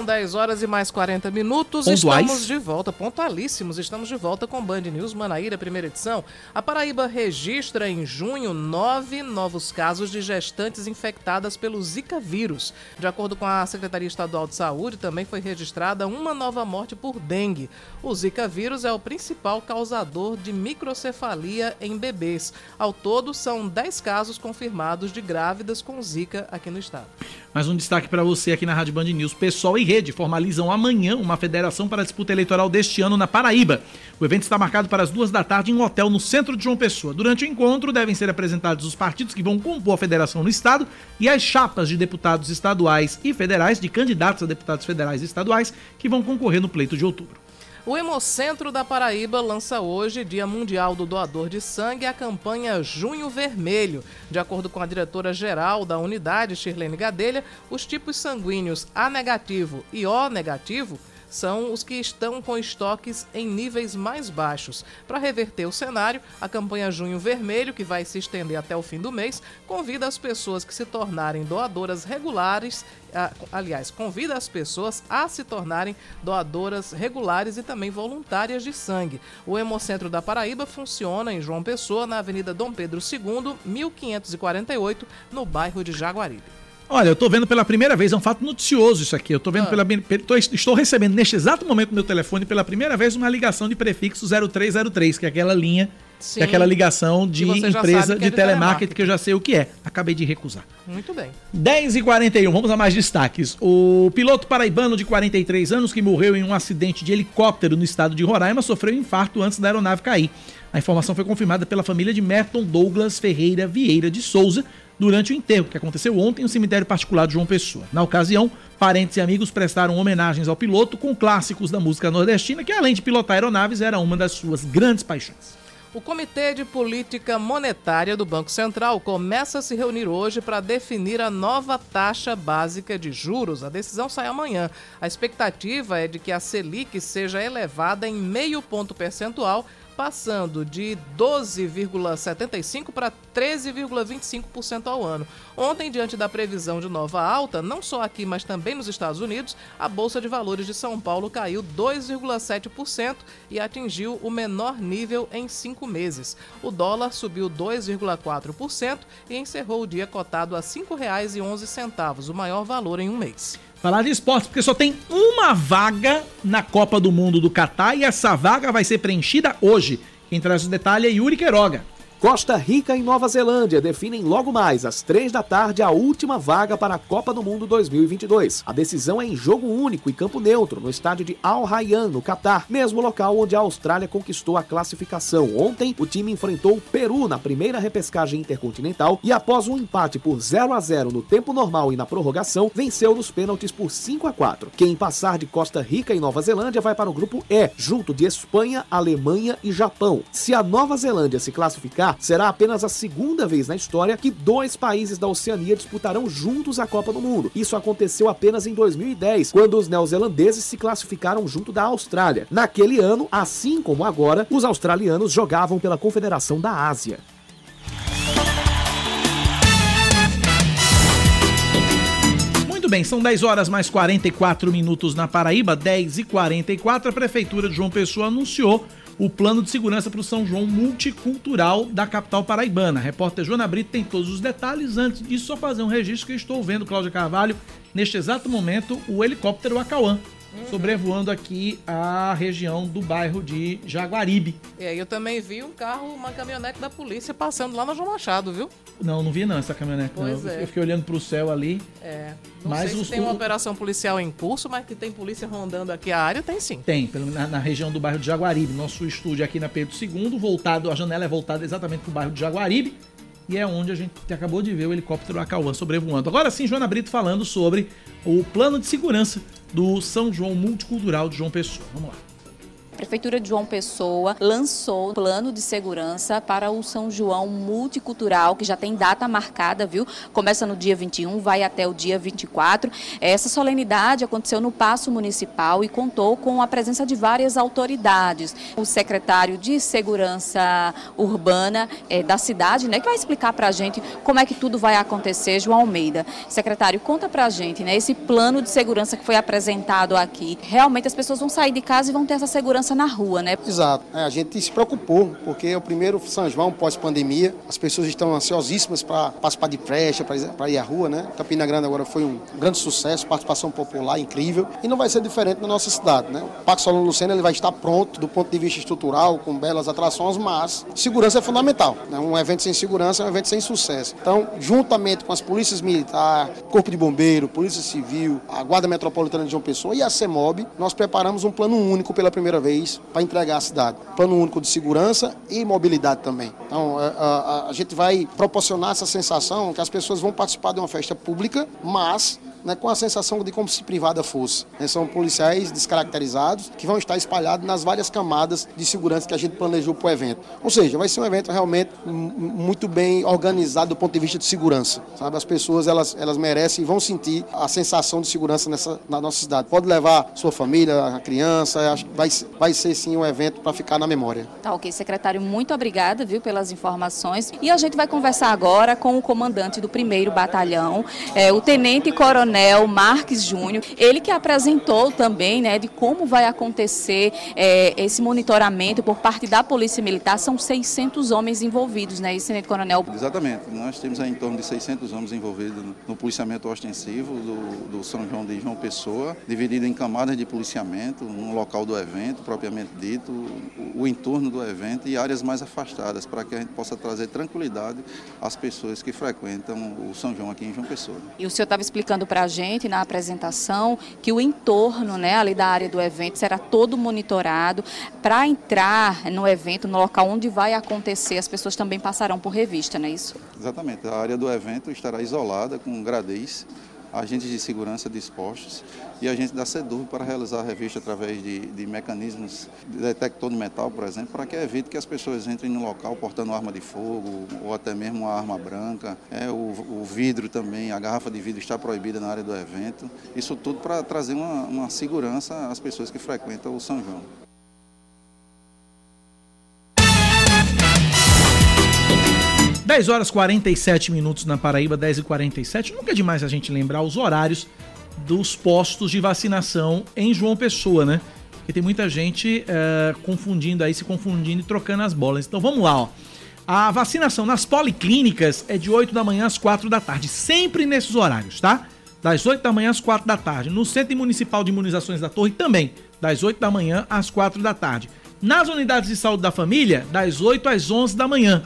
São 10 horas e mais 40 minutos. Pontuais. Estamos de volta, pontualíssimos. Estamos de volta com Band News Manaíra, primeira edição. A Paraíba registra em junho nove novos casos de gestantes infectadas pelo Zika vírus. De acordo com a Secretaria Estadual de Saúde, também foi registrada uma nova morte por dengue. O Zika vírus é o principal causador de microcefalia em bebês. Ao todo, são 10 casos confirmados de grávidas com Zika aqui no estado. Mais um destaque para você aqui na Rádio Band News. Pessoal e Rede formalizam amanhã uma federação para a disputa eleitoral deste ano na Paraíba. O evento está marcado para as duas da tarde em um hotel no centro de João Pessoa. Durante o encontro, devem ser apresentados os partidos que vão compor a federação no estado e as chapas de deputados estaduais e federais, de candidatos a deputados federais e estaduais, que vão concorrer no pleito de outubro. O Hemocentro da Paraíba lança hoje, Dia Mundial do Doador de Sangue, a campanha Junho Vermelho. De acordo com a diretora-geral da unidade, Shirlene Gadelha, os tipos sanguíneos A negativo e O negativo são os que estão com estoques em níveis mais baixos. Para reverter o cenário, a campanha Junho Vermelho, que vai se estender até o fim do mês, convida as pessoas que se tornarem doadoras regulares, aliás, convida as pessoas a se tornarem doadoras regulares e também voluntárias de sangue. O Hemocentro da Paraíba funciona em João Pessoa, na Avenida Dom Pedro II, 1548, no bairro de Jaguaribe. Olha, eu tô vendo pela primeira vez, é um fato noticioso isso aqui. Eu tô vendo Ah. pela. tô- estou recebendo neste exato momento no meu telefone pela primeira vez uma ligação de prefixo 0303, que é aquela linha, que Sim. é aquela ligação de empresa que é de de telemarketing telemarketing. que eu já sei o que é. Acabei de recusar. Muito bem. 10 e 41 vamos a mais destaques. O piloto paraibano de 43 anos que morreu em um acidente de helicóptero no estado de Roraima sofreu um infarto antes da aeronave cair. A informação foi confirmada pela família de Merton Douglas Ferreira Vieira de Souza durante o enterro que aconteceu ontem no cemitério particular de João Pessoa. Na ocasião, parentes e amigos prestaram homenagens ao piloto com clássicos da música nordestina, que além de pilotar aeronaves era uma das suas grandes paixões. O Comitê de Política Monetária do Banco Central começa a se reunir hoje para definir a nova taxa básica de juros. A decisão sai amanhã. A expectativa é de que a Selic seja elevada em meio ponto percentual, passando de 12,75% para 13,25% ao ano. Ontem, diante da previsão de nova alta, não só aqui, mas também nos Estados Unidos, a Bolsa de Valores de São Paulo caiu 2,7% e atingiu o menor nível em cinco meses. O dólar subiu 2,4% e encerrou o dia cotado a R$ 5,11, o maior valor em um mês. Falar de esporte, porque só tem uma vaga na Copa do Mundo do Catar e essa vaga vai ser preenchida hoje. Quem traz os detalhes é Yuri Queiroga. Costa Rica e Nova Zelândia definem logo mais, às três da tarde, a última vaga para a Copa do Mundo 2022. A decisão é em jogo único e campo neutro, no estádio de Al Rayyan, no Catar, mesmo local onde a Austrália conquistou a classificação. Ontem, o time enfrentou o Peru na primeira repescagem intercontinental e, após um empate por 0 a 0 no tempo normal e na prorrogação, venceu nos pênaltis por 5 a 4. Quem passar de Costa Rica e Nova Zelândia vai para o grupo E, junto de Espanha, Alemanha e Japão. Se a Nova Zelândia se classificar, será apenas a segunda vez na história que dois países da Oceania disputarão juntos a Copa do Mundo. Isso aconteceu apenas em 2010, quando os neozelandeses se classificaram junto da Austrália. Naquele ano, assim como agora, os australianos jogavam pela Confederação da Ásia. Bem, são 10 horas mais 44 minutos na Paraíba, 10 e 44 A Prefeitura de João Pessoa anunciou o plano de segurança para o São João Multicultural da capital paraibana. A repórter Joana Brito tem todos os detalhes. Antes disso, só fazer um registro que estou vendo, Cláudia Carvalho, neste exato momento, o helicóptero Acauã, sobrevoando aqui a região do bairro de Jaguaribe. E aí eu também vi um carro, uma caminhonete da polícia passando lá na João Machado, viu? Não, não vi não essa caminhonete. Pois não. é. Eu fiquei olhando para o céu ali. É. Não Mas sei se tem uma operação policial em curso, mas que tem polícia rondando aqui a área, tem sim. Tem, na, na região do bairro de Jaguaribe. Nosso estúdio aqui na Pedro II, voltado, a janela é voltada exatamente para o bairro de Jaguaribe. E é onde a gente acabou de ver o helicóptero Acauã sobrevoando. Agora sim, Joana Brito falando sobre o plano de segurança do São João Multicultural de João Pessoa. Vamos lá. Prefeitura de João Pessoa lançou um plano de segurança para o São João Multicultural, que já tem data marcada, viu? Começa no dia 21, vai até o dia 24. Essa solenidade aconteceu no Paço Municipal e contou com a presença de várias autoridades. O secretário de Segurança Urbana eh, da cidade, né, que vai explicar para a gente como é que tudo vai acontecer, João Almeida. Secretário, conta para a gente, né, esse plano de segurança que foi apresentado aqui. Realmente as pessoas vão sair de casa e vão ter essa segurança na rua, né? Exato. É, a gente se preocupou, porque é o primeiro São João pós-pandemia. As pessoas estão ansiosíssimas para participar de festa, para ir à rua, né? Campina Grande agora foi um grande sucesso, participação popular incrível. E não vai ser diferente na nossa cidade, né? O Parque Solano Lucena ele vai estar pronto do ponto de vista estrutural, com belas atrações, mas segurança é fundamental. Né? Um evento sem segurança é um evento sem sucesso. Então, juntamente com as polícias militares, Corpo de Bombeiro, Polícia Civil, a Guarda Metropolitana de João Pessoa e a CEMOB, nós preparamos um plano único pela primeira vez para entregar à cidade. Plano único de segurança e mobilidade também. Então, a, a- a gente vai proporcionar essa sensação que as pessoas vão participar de uma festa pública, mas né, com a sensação de como se privada fosse. Né? São policiais descaracterizados que vão estar espalhados nas várias camadas de segurança que a gente planejou para o evento. Ou seja, vai ser um evento realmente muito bem organizado do ponto de vista de segurança. Sabe? As pessoas elas, elas merecem e vão sentir a sensação de segurança nessa, na nossa cidade. Pode levar sua família, a criança, acho que vai, vai ser sim um evento para ficar na memória. Tá ok, secretário, muito obrigada, viu, pelas informações. E a gente vai conversar agora com o comandante do primeiro batalhão, é, o Tenente Coronel Marques Júnior. Ele que apresentou também, né, de como vai acontecer é, esse monitoramento por parte da Polícia Militar. São 600 homens envolvidos, né, Tenente Coronel? Exatamente. Nós temos aí em torno de 600 homens envolvidos no policiamento ostensivo do, do São João de João Pessoa, dividido em camadas de policiamento, no local do evento, propriamente dito, o, o entorno do evento e áreas mais afastadas, para que a gente possa trazer tranquilidade às pessoas que frequentam o São João aqui em João Pessoa. E o senhor estava explicando para a gente na apresentação que o entorno, né, ali da área do evento, será todo monitorado. Para entrar no evento, no local onde vai acontecer, as pessoas também passarão por revista, não é isso? Exatamente. A área do evento estará isolada com gradês agentes de segurança dispostos e agentes da SEDUR para realizar a revista através de, de, mecanismos de detector de metal, por exemplo, para que evite que as pessoas entrem no local portando arma de fogo ou até mesmo uma arma branca. É, o, o vidro também, a garrafa de vidro está proibida na área do evento. Isso tudo para trazer uma, uma segurança às pessoas que frequentam o São João. 10 horas 47 minutos na Paraíba, 10 e 47. Nunca é demais a gente lembrar os horários dos postos de vacinação em João Pessoa, né? Porque tem muita gente é, confundindo aí, se confundindo e trocando as bolas. Então vamos lá, ó. A vacinação nas policlínicas é de 8 da manhã às 4 da tarde, sempre nesses horários, tá? Das 8 da manhã às 4 da tarde. No Centro Municipal de Imunizações da Torre também, das 8 da manhã às 4 da tarde. Nas unidades de saúde da família, das 8 às 11 da manhã.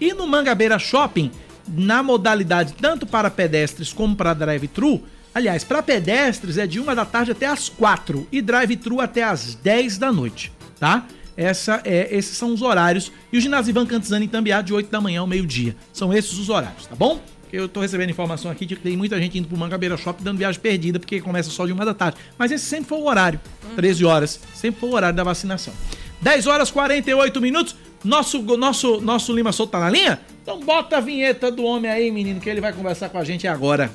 E no Mangabeira Shopping, na modalidade tanto para pedestres como para drive-thru, aliás, para pedestres é de 1 da tarde até as 4 e drive-thru até as 10 da noite, tá? Essa é, esses são os horários. E o ginásio Ivan Cantizani em Tambiá de 8 da manhã ao meio-dia. São esses os horários, tá bom? Eu tô recebendo informação aqui de que tem muita gente indo pro Mangabeira Shopping dando viagem perdida, porque começa só de uma da tarde. Mas esse sempre foi o horário, 13 horas, sempre foi o horário da vacinação. 10 horas 48 minutos. Nosso, nosso, nosso Lima Souto tá na linha? Então bota a vinheta do homem aí, menino, que ele vai conversar com a gente agora.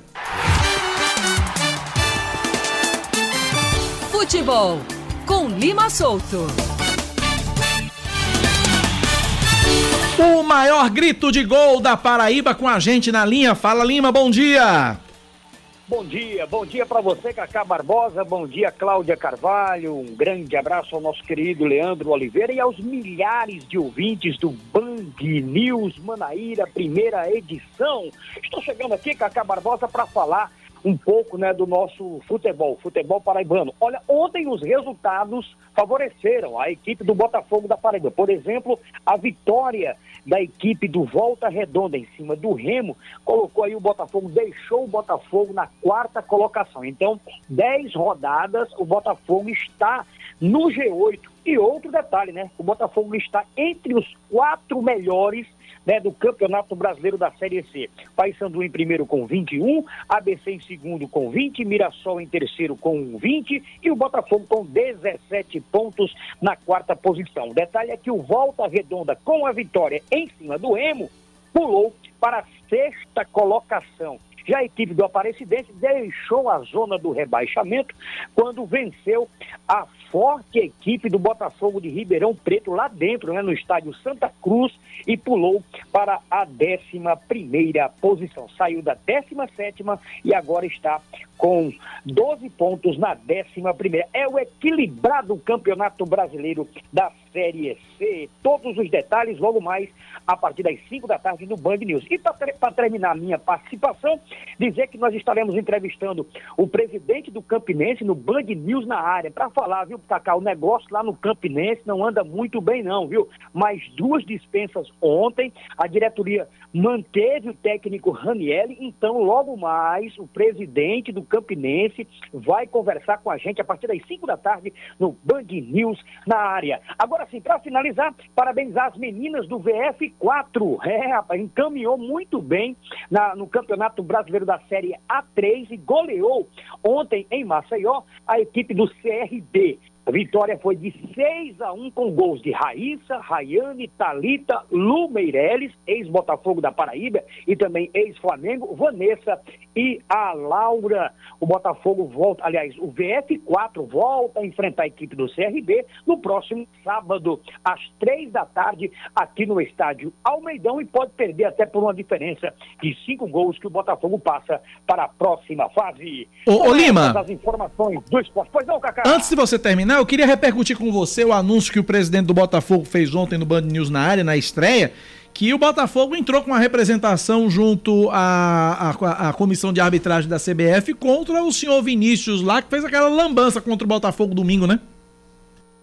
Futebol com Lima Souto. O maior grito de gol da Paraíba com a gente na linha. Fala Lima, bom dia. Bom dia, bom dia para você, Cacá Barbosa, bom dia, Cláudia Carvalho, um grande abraço ao nosso querido Leandro Oliveira e aos milhares de ouvintes do Band News Manaíra, primeira edição. Estou chegando aqui, Cacá Barbosa, para falar um pouco né, do nosso futebol, futebol paraibano. Olha, ontem os resultados favoreceram a equipe do Botafogo da Paraíba. Por exemplo, a vitória da equipe do Volta Redonda em cima do Remo colocou aí o Botafogo, deixou o Botafogo na quarta colocação. Então, dez rodadas, o Botafogo está no G8. E outro detalhe, né? O Botafogo está entre os quatro melhores né, do Campeonato Brasileiro da Série C. Paysandu em primeiro com 21, ABC em segundo com 20, Mirassol em terceiro com 20 e o Botafogo com 17 pontos na quarta posição. O detalhe é que o Volta Redonda, com a vitória em cima do Emo, pulou para a sexta colocação. Já a equipe do Aparecidense deixou a zona do rebaixamento quando venceu a forte equipe do Botafogo de Ribeirão Preto lá dentro, né, no estádio Santa Cruz, e pulou para a 11 posição. Saiu da 17 e agora está com 12 pontos na 11. É o equilibrado campeonato brasileiro da Série C. Todos os detalhes logo mais a partir das 5 da tarde no Band News. E para terminar a minha participação, dizer que nós estaremos entrevistando o presidente do Campinense no Band News na área para falar, viu, Cacá, o negócio lá no Campinense não anda muito bem não, viu? Mais duas dispensas ontem, a diretoria manteve o técnico Ranielli, então logo mais o presidente do Campinense vai conversar com a gente a partir das 5 da tarde no Band News na área. Agora sim, para finalizar, parabenizar as meninas do VF4. É, rapaz, encaminhou muito bem na, no Campeonato Brasileiro da Série A3 e goleou ontem em Maceió a equipe do CRB. A vitória foi de 6 a 1 com gols de Raíssa, Rayane, Talita, Lu Meirelles, ex-Botafogo da Paraíba e também ex-Flamengo, Vanessa e a Laura. O Botafogo volta, aliás, o VF4 volta a enfrentar a equipe do CRB no próximo sábado, às três da tarde, aqui no estádio Almeidão e pode perder até por uma diferença de cinco gols que o Botafogo passa para a próxima fase. Ô, ô Lima. As informações do esporte. Pois não, Cacá. Antes de você terminar, eu queria repercutir com você o anúncio que o presidente do Botafogo fez ontem no Band News na área, na estreia, que o Botafogo entrou com uma representação junto à, à, à, comissão de arbitragem da CBF contra o senhor Vinícius lá, que fez aquela lambança contra o Botafogo domingo, né?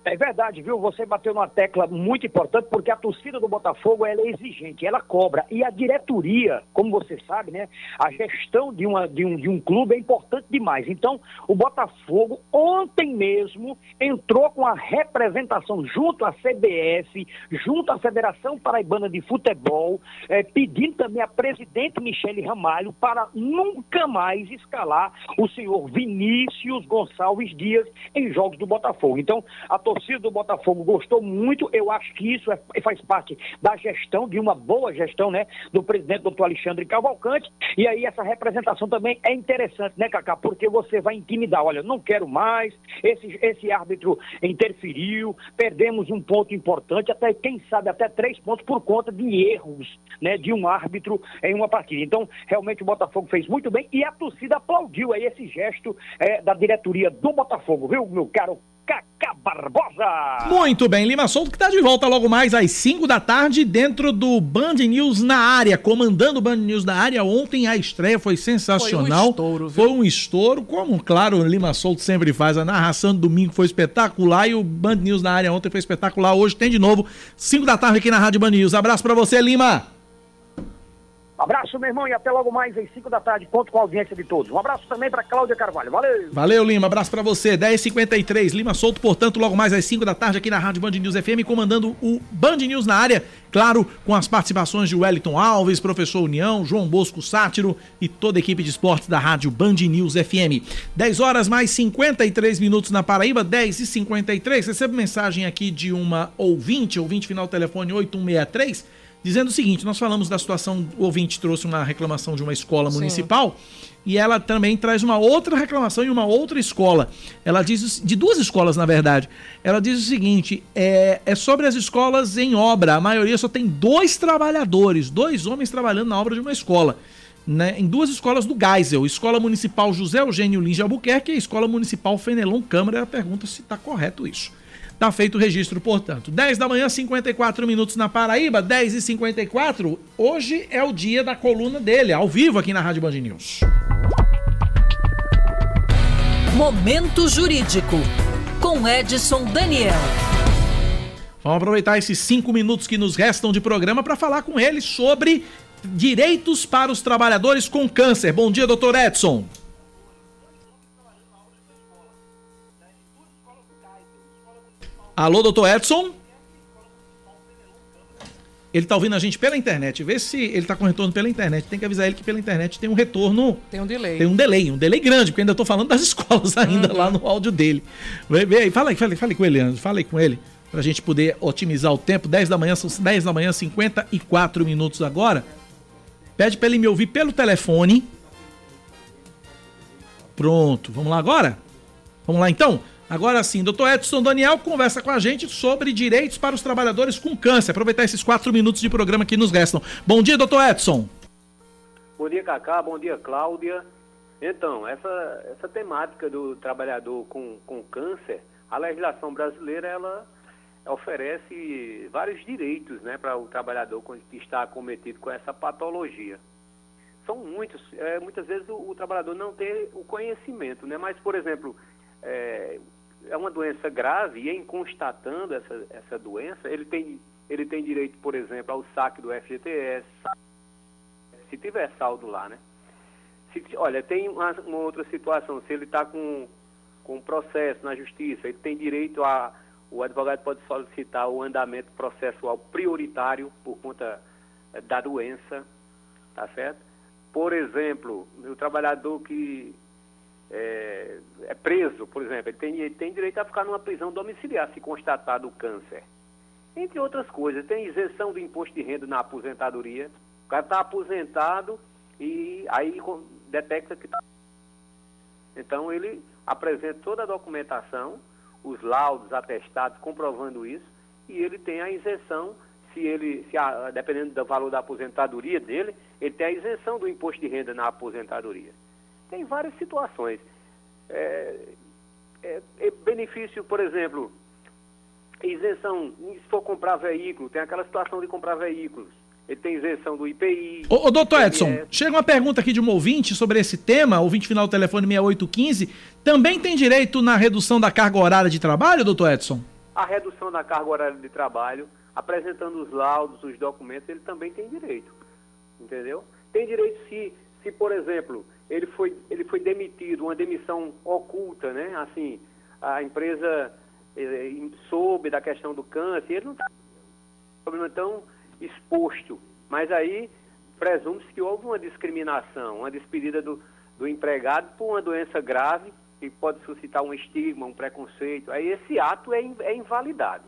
É verdade, viu? Você bateu numa tecla muito importante, porque a torcida do Botafogo é exigente, ela cobra. E a diretoria, como você sabe, né? A gestão de, uma, de, um, de um clube é importante demais. Então, o Botafogo, ontem mesmo, entrou com a representação junto à CBF, junto à Federação Paraibana de Futebol, é, pedindo também a presidente Michele Ramalho para nunca mais escalar o senhor Vinícius Gonçalves Dias em jogos do Botafogo. Então, a torcida do Botafogo gostou muito. Eu acho que isso é, faz parte da gestão, de uma boa gestão, né? Do presidente doutor Alexandre Cavalcante. E aí essa representação também é interessante, né, Cacá? Porque você vai intimidar. Olha, não quero mais, esse, esse árbitro interferiu, perdemos um ponto importante, até quem sabe até três pontos por conta de erros, né? De um árbitro em uma partida. Então, realmente o Botafogo fez muito bem e a torcida aplaudiu aí esse gesto é, da diretoria do Botafogo, viu, meu caro Cacá Barbosa. Muito bem, Lima Souto que está de volta logo mais às 5 da tarde dentro do Band News na área, comandando o Band News na área. Ontem a estreia foi sensacional. Foi um estouro, viu? Foi um estouro, como claro o Lima Souto sempre faz. A narração do domingo foi espetacular e o Band News na área ontem foi espetacular. Hoje tem de novo, 5 da tarde aqui na Rádio Band News. Abraço para você, Lima. Abraço, meu irmão, e até logo mais às 5 da tarde. Conto com a audiência de todos. Um abraço também para Cláudia Carvalho. Valeu! Valeu, Lima. Abraço para você. 10h53. Lima solto, portanto, logo mais às 5 da tarde aqui na Rádio Band News FM, comandando o Band News na área. Claro, com as participações de Wellington Alves, Professor União, João Bosco Sátiro e toda a equipe de esportes da Rádio Band News FM. 10 horas mais 53 minutos na Paraíba, 10 e 53 Recebo mensagem aqui de uma ouvinte, ouvinte final telefone 8163 dizendo o seguinte: nós falamos da situação, o ouvinte trouxe uma reclamação de uma escola Sim. municipal e ela também traz uma outra reclamação em uma outra escola. Ela diz de duas escolas, na verdade. Ela diz o seguinte: é, é sobre as escolas em obra. A maioria só tem dois trabalhadores, dois homens trabalhando na obra de uma escola. Né, em duas escolas do Geisel, Escola Municipal José Eugênio Lins de Albuquerque e a Escola Municipal Fenelon Câmara. Ela pergunta se está correto isso. Tá feito o registro, portanto. 10 da manhã, 54 minutos na Paraíba, 10 e 54 Hoje é o dia da coluna dele, ao vivo aqui na Rádio Band News. Momento Jurídico, com Edson Daniel. Vamos aproveitar esses cinco minutos que nos restam de programa para falar com ele sobre direitos para os trabalhadores com câncer. Bom dia, doutor Edson. Alô, doutor Edson? Ele tá ouvindo a gente pela internet. Vê se ele tá com retorno pela internet. Tem que avisar ele que pela internet tem um retorno. Tem um delay. Tem um delay, um delay grande, porque ainda tô falando das escolas ainda uhum. lá no áudio dele. Vê, vê aí, fala aí, fala, fala com ele, Leandro. Fala aí com ele. Pra gente poder otimizar o tempo. 10 da manhã, são 10 da manhã, 54 minutos agora. Pede pra ele me ouvir pelo telefone. Pronto, vamos lá agora? Vamos lá então? Agora sim, doutor Edson Daniel conversa com a gente sobre direitos para os trabalhadores com câncer. Aproveitar esses quatro minutos de programa que nos restam. Bom dia, doutor Edson. Bom dia, Cacá. Bom dia, Cláudia. Então, essa, essa temática do trabalhador com, com câncer, a legislação brasileira, ela oferece vários direitos né, para o trabalhador que está acometido com essa patologia. São muitos, é, muitas vezes o, o, trabalhador não tem o conhecimento, né? mas, por exemplo, é, é uma doença grave e em constatando essa, essa doença, ele tem, ele tem direito, por exemplo, ao saque do FGTS, se tiver saldo lá, né? Se, olha, tem uma, uma outra situação, se ele está com, com processo na justiça, ele tem direito a o advogado pode solicitar o andamento processual prioritário por conta eh, da doença, tá certo? Por exemplo, o trabalhador que é, é preso, por exemplo, ele tem, ele tem direito a ficar numa prisão domiciliar se constatado o câncer. Entre outras coisas, tem isenção do imposto de renda na aposentadoria. O cara está aposentado e aí detecta que está. Então ele apresenta toda a documentação, os laudos, atestados comprovando isso, e ele tem a isenção, se ele, se a- dependendo do valor da aposentadoria dele, ele tem a isenção do imposto de renda na aposentadoria. Tem várias situações. É, é, é benefício, por exemplo, isenção, se for comprar veículo, tem aquela situação de comprar veículos. Ele tem isenção do IPI. Ô, ô doutor Edson, chega uma pergunta aqui de um ouvinte sobre esse tema, ouvinte final do telefone 6815. Também tem direito na redução da carga horária de trabalho, doutor Edson? A redução da carga horária de trabalho, apresentando os laudos, os documentos, ele também tem direito. Entendeu? Tem direito se, se por exemplo, ele foi, ele foi demitido, uma demissão oculta, né? Assim, a empresa eh, soube da questão do câncer, ele não está problema tão exposto. Mas aí presume-se que houve uma discriminação, uma despedida do, do empregado por uma doença grave que pode suscitar um estigma, um preconceito. Aí esse ato é, é invalidado.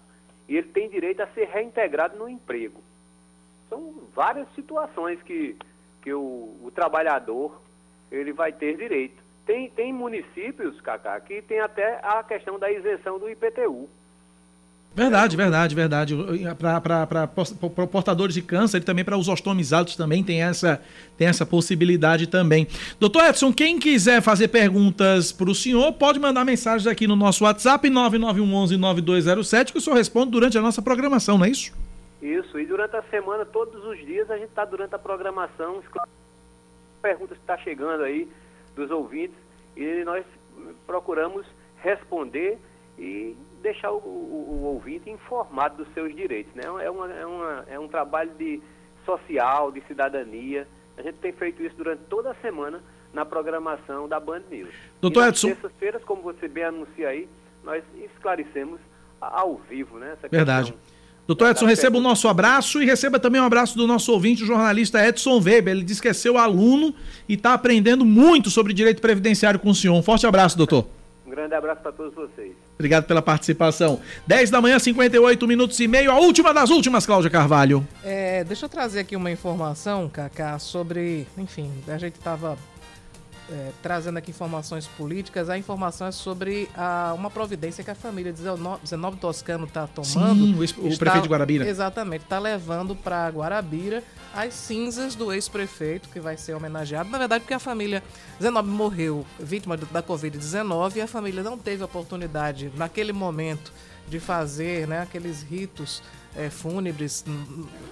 E ele tem direito a ser reintegrado no emprego. São várias situações que, que o, o trabalhador ele vai ter direito. Tem, tem municípios, Cacá, que tem até a questão da isenção do IPTU. Verdade, verdade, verdade. Para portadores de câncer e também para os ostomizados também tem essa, tem essa possibilidade também. Doutor Edson, quem quiser fazer perguntas para o senhor, pode mandar mensagens aqui no nosso WhatsApp 9911-9207 que o senhor responde durante a nossa programação, não é isso? Isso, e durante a semana, todos os dias, a gente está durante a programação, esclarecendo perguntas que está chegando aí dos ouvintes, e nós procuramos responder e deixar o, o- o ouvinte informado dos seus direitos. Né? É, uma, é, uma, é um trabalho de social, de cidadania. A gente tem feito isso durante toda a semana na programação da Band News. Doutor Edson. terças-feiras, como você bem anuncia aí, nós esclarecemos ao vivo, né? Essa Verdade. questão Doutor Edson, receba o nosso abraço e receba também um abraço do nosso ouvinte, o jornalista Edson Weber. Ele diz que é seu aluno e está aprendendo muito sobre direito previdenciário com o senhor. Um forte abraço, doutor. Um grande abraço para todos vocês. Obrigado pela participação. 10 da manhã, 58 minutos e meio, a última das últimas, Cláudia Carvalho. É, deixa eu trazer aqui uma informação, Cacá, sobre. Enfim, a gente estava trazendo aqui informações políticas. A informação é sobre a, uma providência que a família de Zeno- Zenob Toscano está tomando. Sim, o o prefeito de Guarabira. Exatamente, está levando para Guarabira as cinzas do ex-prefeito, que vai ser homenageado. Na verdade, porque a família Zenob morreu vítima da Covid-19 e a família não teve oportunidade, naquele momento, de fazer né, aqueles ritos eh, fúnebres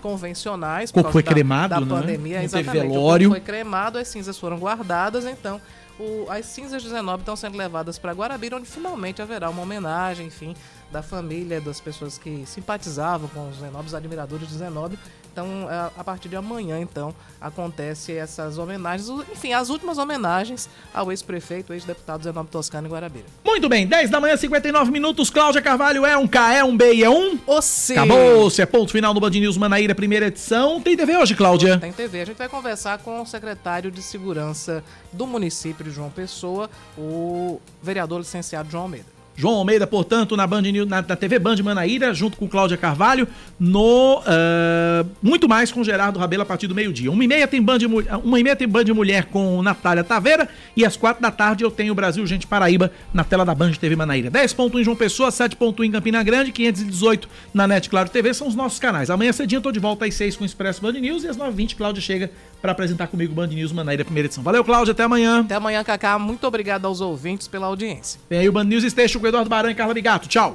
convencionais. O corpo foi da- cremado, da, né? pandemia. Não exatamente. O velório. corpo foi cremado, as cinzas foram guardadas, então o- as cinzas de Zenob estão sendo levadas para Guarabira, onde finalmente haverá uma homenagem, enfim, da família, das pessoas que simpatizavam com os Zenob, os admiradores de Zenob. Então, a, a partir de amanhã, então, acontece essas homenagens, o- enfim, as últimas homenagens ao ex-prefeito, ex-deputado Zenob Toscano em Guarabira. Muito bem, 10 da manhã, 59 minutos. Cláudia Carvalho é um K, é um B e é um. Você. Acabou-se, é ponto final no Band News Manaíra, primeira edição. Tem TV hoje, Cláudia? Tem TV. A gente vai conversar com o secretário de Segurança do município de João Pessoa, o vereador licenciado João Almeida. João Almeida, portanto, na, Band na, na TV Band Manaíra, junto com Cláudia Carvalho, no ah, Muito Mais com Gerardo Rabelo a partir do meio-dia. Uma e meia tem Band, uma e meia tem Band Mulher com Natália Taveira e às quatro da tarde eu tenho Brasil Gente Paraíba na tela da Band TV Manaíra. 10.1 em João Pessoa, 7.1 em Campina Grande, 518 na NET Claro TV, são os nossos canais. Amanhã cedinho eu tô de volta às 6 com o Expresso Band News e às 9h20 Cláudia chega para apresentar comigo Band News Manaíra, primeira edição. Valeu, Cláudia, até amanhã. Até amanhã, Cacá. Muito obrigado aos ouvintes pela audiência. Tem aí o Band News Station com Eduardo Baran e Carla Bigato. Tchau.